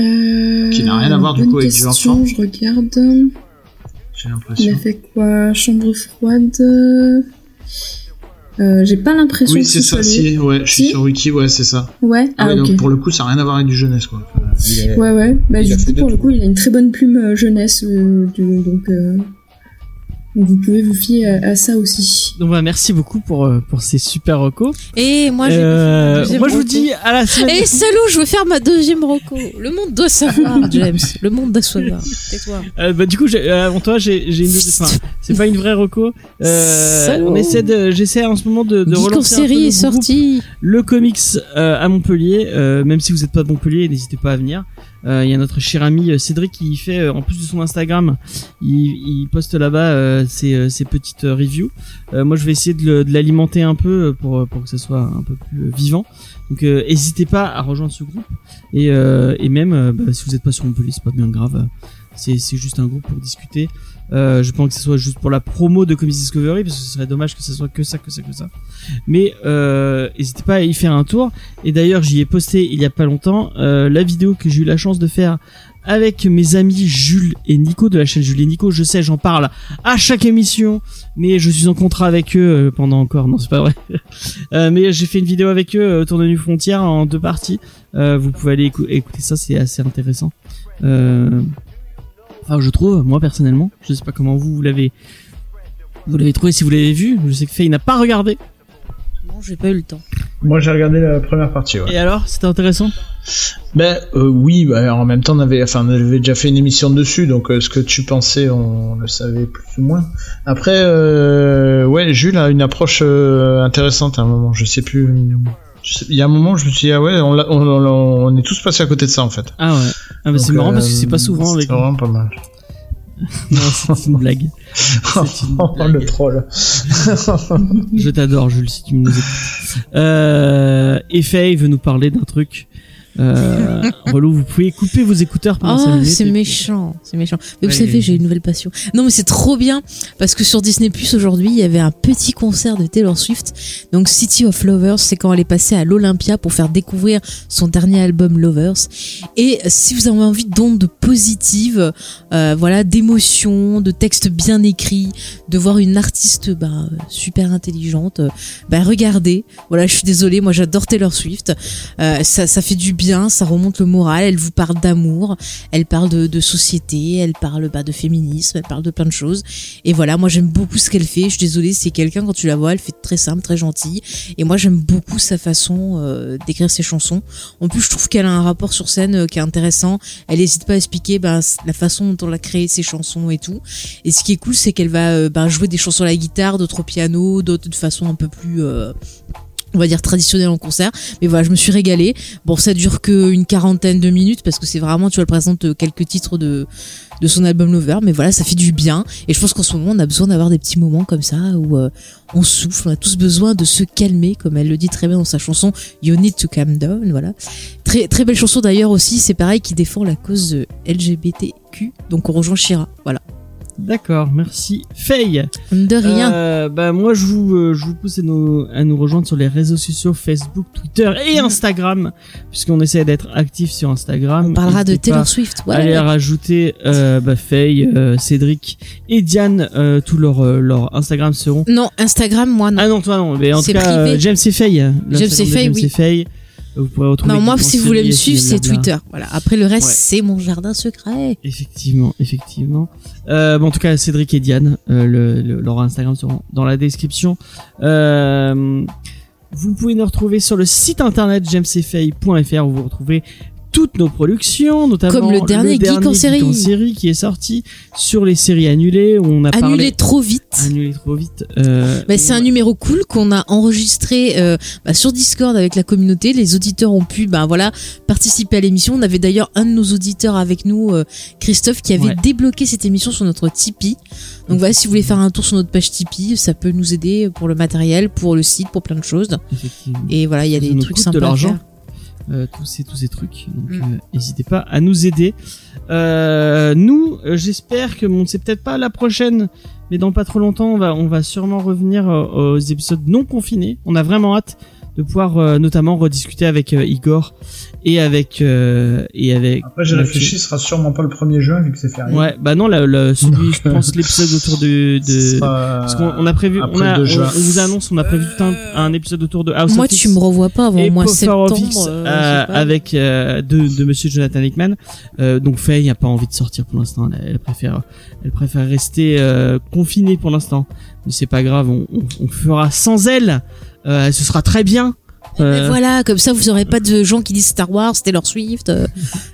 Euh, Qui n'a rien à voir, du coup, avec du question, enfant. Je regarde. J'ai Il l'impression. a fait quoi? Chambre froide. Euh, J'ai pas l'impression Oui, que c'est ce ça, si, ouais, je suis Si sur Wiki, ouais, c'est ça. Ouais. Ah, Ah, ouais, donc pour le coup, ça n'a rien à voir avec du jeunesse, quoi. Enfin, Ouais, ouais. Bah, du coup, pour le coup, il a une très bonne plume euh, jeunesse. euh, donc, euh, vous pouvez vous fier à, à ça aussi. Donc bah, merci beaucoup pour euh, pour ces super recos. Et moi, Euh, moi je vous dis à la semaine. Eh salaud, je veux faire ma deuxième reco. Le monde doit savoir, James. Le monde doit savoir. Tais-toi. Euh, bah du coup j'ai- euh, avant toi j'ai j'ai une enfin, c'est pas une vraie reco. Euh, on essaie de j'essaie en ce moment de, de relancer un peu est groupe, sorti. le comics euh, à Montpellier. Euh, même si vous êtes pas de Montpellier, n'hésitez pas à venir. Euh, Il y a notre cher ami euh, Cédric qui fait euh, en plus de son Instagram, il, il poste là-bas euh, ses, euh, ses petites euh, reviews. Euh, moi je vais essayer de l'alimenter un peu euh, pour pour que ça soit un peu plus euh, vivant. Donc euh, n'hésitez pas à rejoindre ce groupe et euh, et même euh, bah, si vous êtes pas sur Montpellier, c'est pas bien grave. C'est juste un groupe pour discuter. Euh, je pense que ce soit juste pour la promo de Comics Discovery parce que ce serait dommage que ça soit que ça que ça que ça. Mais euh, n'hésitez pas à y faire un tour. Et d'ailleurs, j'y ai posté il y a pas longtemps euh, la vidéo que j'ai eu la chance de faire avec mes amis Jules et Nico de la chaîne Jules et Nico. Je sais, j'en parle à chaque émission, mais je suis en contrat avec eux euh, pendant encore. Non, c'est pas vrai. Euh, mais j'ai fait une vidéo avec eux euh, autour de New Frontier en deux parties. Euh, vous pouvez aller écou- écouter ça, c'est assez intéressant. Euh, Enfin, je trouve, moi personnellement, je sais pas comment vous, vous l'avez, vous l'avez trouvé si vous l'avez vu. Je sais que Faye n'a pas regardé. Non, j'ai pas eu le temps. Moi, j'ai regardé la première partie, ouais. Et alors, c'était intéressant? Ben euh, oui, bah, en même temps, on avait, enfin, on avait déjà fait une émission dessus, donc euh, ce que tu pensais, on le savait plus ou moins. Après, euh, ouais, Jules a une approche euh, intéressante à un moment. Je sais plus. Il y a un moment, où je me suis dit ah ouais, on, on, on- on est tous passés à côté de ça en fait. Ah ouais. Ah bah c'est marrant parce que euh, c'est pas souvent avec. C'est vraiment pas mal. Non, c'est une blague. Une Oh, blague. le troll. Je t'adore, Jules, si tu nous écoutes. Euh, et Faye veut nous parler d'un truc. Euh, relou, vous pouvez couper vos écouteurs pendant 5 Oh, c'est méchant, c'est méchant. Mais vous savez, j'ai une nouvelle passion. Non, mais c'est trop bien parce que sur Disney Plus aujourd'hui, il y avait un petit concert de Taylor Swift. Donc City of Lovers, c'est quand elle est passée à l'Olympia pour faire découvrir son dernier album Lovers. Et si vous avez envie d'ondes positives, euh, voilà, d'émotions, de textes bien écrits, de voir une artiste bah, super intelligente, bah regardez. Voilà, je suis désolée, moi j'adore Taylor Swift. Euh, ça, ça fait du bien, ça remonte le moral. Elle vous parle d'amour, elle parle de, société, elle parle bah, de féminisme, elle parle de plein de choses. Et voilà, moi j'aime beaucoup ce qu'elle fait. Je suis désolée, c'est quelqu'un quand tu la vois, elle fait très simple, très gentille. Et moi j'aime beaucoup sa façon euh, d'écrire ses chansons. En plus, je trouve qu'elle a un rapport sur scène euh, qui est intéressant. Elle n'hésite pas à expliquer bah, la façon dont elle a créé ses chansons et tout. Et ce qui est cool, c'est qu'elle va euh, bah, jouer des chansons à la guitare, d'autres au piano, d'autres de façon un peu plus on va dire traditionnelle en concert. Mais voilà, je me suis régalée. Bon, ça dure que une quarantaine de minutes parce que c'est vraiment, tu vois, elle présente euh, quelques titres de de son album Lover. Mais voilà, ça fait du bien. Et je pense qu'en ce moment, on a besoin d'avoir des petits moments comme ça où euh, on souffle. On a tous besoin de se calmer, comme elle le dit très bien dans sa chanson You Need to Calm Down. Voilà. Très très belle chanson d'ailleurs aussi. C'est pareil qui défend la cause euh, LGBTQ. Donc on rejoint Shira. Voilà. D'accord, merci. Faye. De rien. Euh, bah moi je vous euh, je vous pousse à nous à nous rejoindre sur les réseaux sociaux Facebook, Twitter et Instagram puisqu'on essaie d'être actif sur Instagram. on parlera de N'hésitez Taylor Swift. Ouais. Allez rajouter euh, bah, Faye, euh, Cédric et Diane. Euh, tous leurs euh, leurs Instagram seront. Non, Instagram, moi non. Ah non toi non. Mais en tout cas privé. James et Faye. l'Instagram et Faye, James oui. Faye. Vous pourrez retrouver. Non, moi, si vous voulez me suivre, c'est. Twitter. Voilà. Après, le reste, Ouais. c'est mon jardin secret. Effectivement, effectivement. Euh, bon, en tout cas, Cédric et Diane, euh, le, le- leur Instagram seront dans la description. Euh, vous pouvez nous retrouver sur le site internet jamesfay.fr où vous retrouvez toutes nos productions, notamment Comme le dernier Geek en série. série qui est sorti sur les séries annulées où on a Annulé parlé trop vite. annulé trop vite. Euh, Bah, c'est on- un numéro cool qu'on a enregistré euh, bah, sur Discord avec la communauté. Les auditeurs ont pu, bah voilà, participer à l'émission. On avait d'ailleurs un de nos auditeurs avec nous, euh, Christophe, qui avait Ouais. débloqué cette émission sur notre Tipeee. Donc voilà, si vous voulez faire un tour sur notre page Tipeee, ça peut nous aider pour le matériel, pour le site, pour plein de choses. Et voilà, il y a Ça des trucs sympas. de l'argent. Euh, tous ces tous ces trucs. Donc Mm. euh, n'hésitez pas à nous aider. Euh, nous euh, j'espère que bon c'est peut-être pas la prochaine mais dans pas trop longtemps on va on va sûrement revenir euh, aux épisodes non confinés. On a vraiment hâte de pouvoir euh, notamment rediscuter avec Igor et avec euh, et avec. Après, j'ai réfléchi, ce sera sûrement pas le premier juin vu que c'est férié. Ouais, bah non, la, la- celui, je pense l'épisode autour de, de parce qu'on on a prévu, on, a, on, 2 juin. on vous annonce, on a prévu tout un, un épisode autour de House Moi, of X tu me revois pas avant Power of X, septembre. euh, euh, avec euh, de, de Monsieur Jonathan Hickman. Euh, donc Faye a pas envie de sortir pour l'instant. Elle, elle préfère, elle préfère rester euh, confinée pour l'instant. Mais c'est pas grave, on, on, on fera sans elle. Euh, ce sera très bien. Mais Euh, voilà, comme ça, vous aurez pas de gens qui disent Star Wars, Taylor Swift. euh,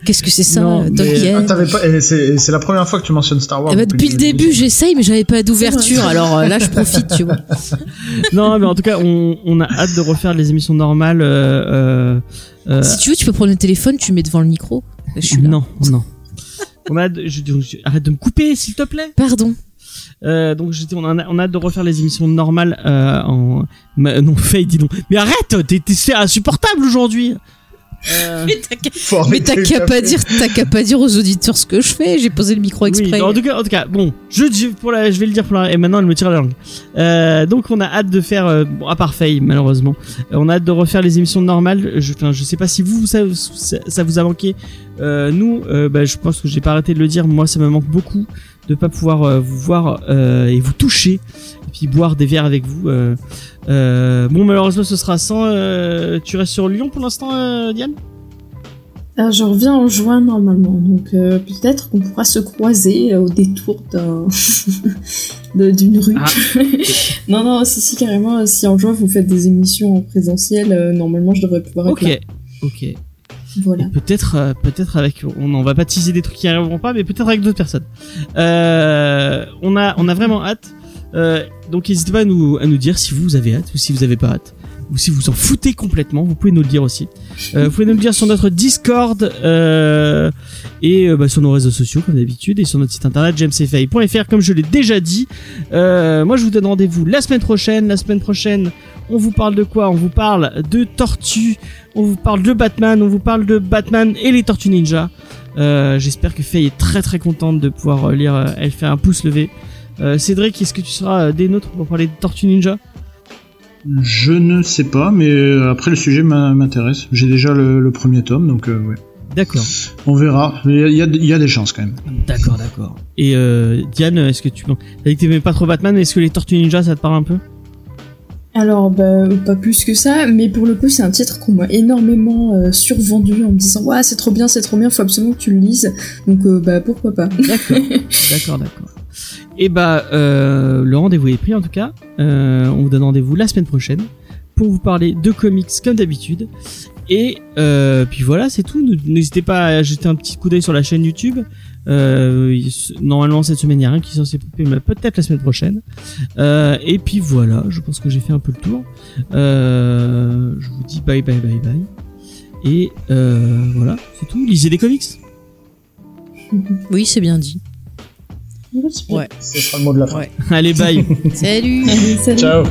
Qu'est-ce que c'est ça, Non, euh, mais- et c'est la première fois que tu mentionnes Star Wars. Eh ben, depuis le début, j'essaye, mais j'avais pas d'ouverture. Alors euh, là, je profite, tu vois. non, mais en tout cas, on, on a hâte de refaire les émissions normales. Euh, euh, euh, Si tu veux, tu peux prendre le téléphone, tu mets devant le micro. Je suis là. non, non. On a je- je- arrête de me couper, s'il te plaît. Pardon. Euh, donc j'étais, on a, on a hâte de refaire les émissions normales euh, en ma- non Faye dis donc. Mais arrête t'es, insupportable aujourd'hui. Euh, Mais t'as qu'à- pas dire, t'as qu'à pas dire aux auditeurs ce que je fais. J'ai posé le micro oui, exprès. en tout cas en tout cas bon je pour la je vais le dire pour la et maintenant elle me tire la langue. Euh, donc on a hâte de faire euh, bon à part Faye malheureusement. Euh, on a hâte de refaire les émissions normales. Je enfin, je sais pas si vous ça, ça, ça vous a manqué. Euh, nous euh, bah, je pense que j'ai pas arrêté de le dire. Moi ça me manque beaucoup de pas pouvoir euh, vous voir euh, et vous toucher et puis boire des verres avec vous euh, bon malheureusement ce sera sans tu restes sur Lyon pour l'instant Diane? Je reviens en juin normalement, donc euh, peut-être qu'on pourra se croiser au détour d'une rue. Ah. non, non, si, si, carrément, si en juin vous faites des émissions en présentiel, euh, normalement je devrais pouvoir être ok là. ok Peut-être, euh, peut-être avec, on va pas teaser des trucs qui arriveront pas, mais peut-être avec d'autres personnes. Euh, on a, on a vraiment hâte. Euh, donc n'hésitez pas à nous, à nous dire si vous avez hâte ou si vous avez pas hâte. Ou si vous en foutez complètement, vous pouvez nous le dire aussi. Euh, vous pouvez nous le dire sur notre Discord euh, et euh, bah, sur nos réseaux sociaux comme d'habitude et sur notre site internet jamesfay.fr comme je l'ai déjà dit. Moi je vous donne rendez-vous la semaine prochaine. La semaine prochaine, on vous parle de quoi? On vous parle de Tortue, on vous parle de Batman, on vous parle de Batman et les Tortues Ninja. J'espère que Faye est très très contente de pouvoir lire. elle fait un pouce levé. Cédric, est-ce que tu seras des nôtres pour parler de Tortues Ninja? Je ne sais pas, mais euh, après le sujet m'a- m'intéresse. J'ai déjà le, le premier tome, donc euh, ouais. D'accord, On verra. Il y, a- y y des chances quand même. d'accord, d'accord. Et euh, Diane, est-ce que tu... Bon, t'as dit que t'aimais pas trop Batman, est-ce que les Tortues Ninja, ça te parle un peu? Alors, bah, pas plus que ça, mais pour le coup, c'est un titre qu'on m'a énormément euh, survendu en me disant Ouais, c'est trop bien, c'est trop bien, faut absolument que tu le lises. Donc, euh, bah, pourquoi pas. D'accord, d'accord, d'accord. Et bah, euh, le rendez-vous est pris en tout cas. Euh, on vous donne rendez-vous la semaine prochaine pour vous parler de comics comme d'habitude. Et euh, puis voilà, c'est tout. N'hésitez pas à jeter un petit coup d'œil sur la chaîne YouTube. Normalement cette semaine il n'y a rien qui est censé mais peut-être la semaine prochaine. Et puis voilà, je pense que j'ai fait un peu le tour. Je vous dis bye bye bye bye. Et voilà, c'est tout. Lisez des comics. Oui, c'est bien dit. Ouais. Ce sera le mot de la fin. Ouais. Allez bye. Salut. Salut. Ciao.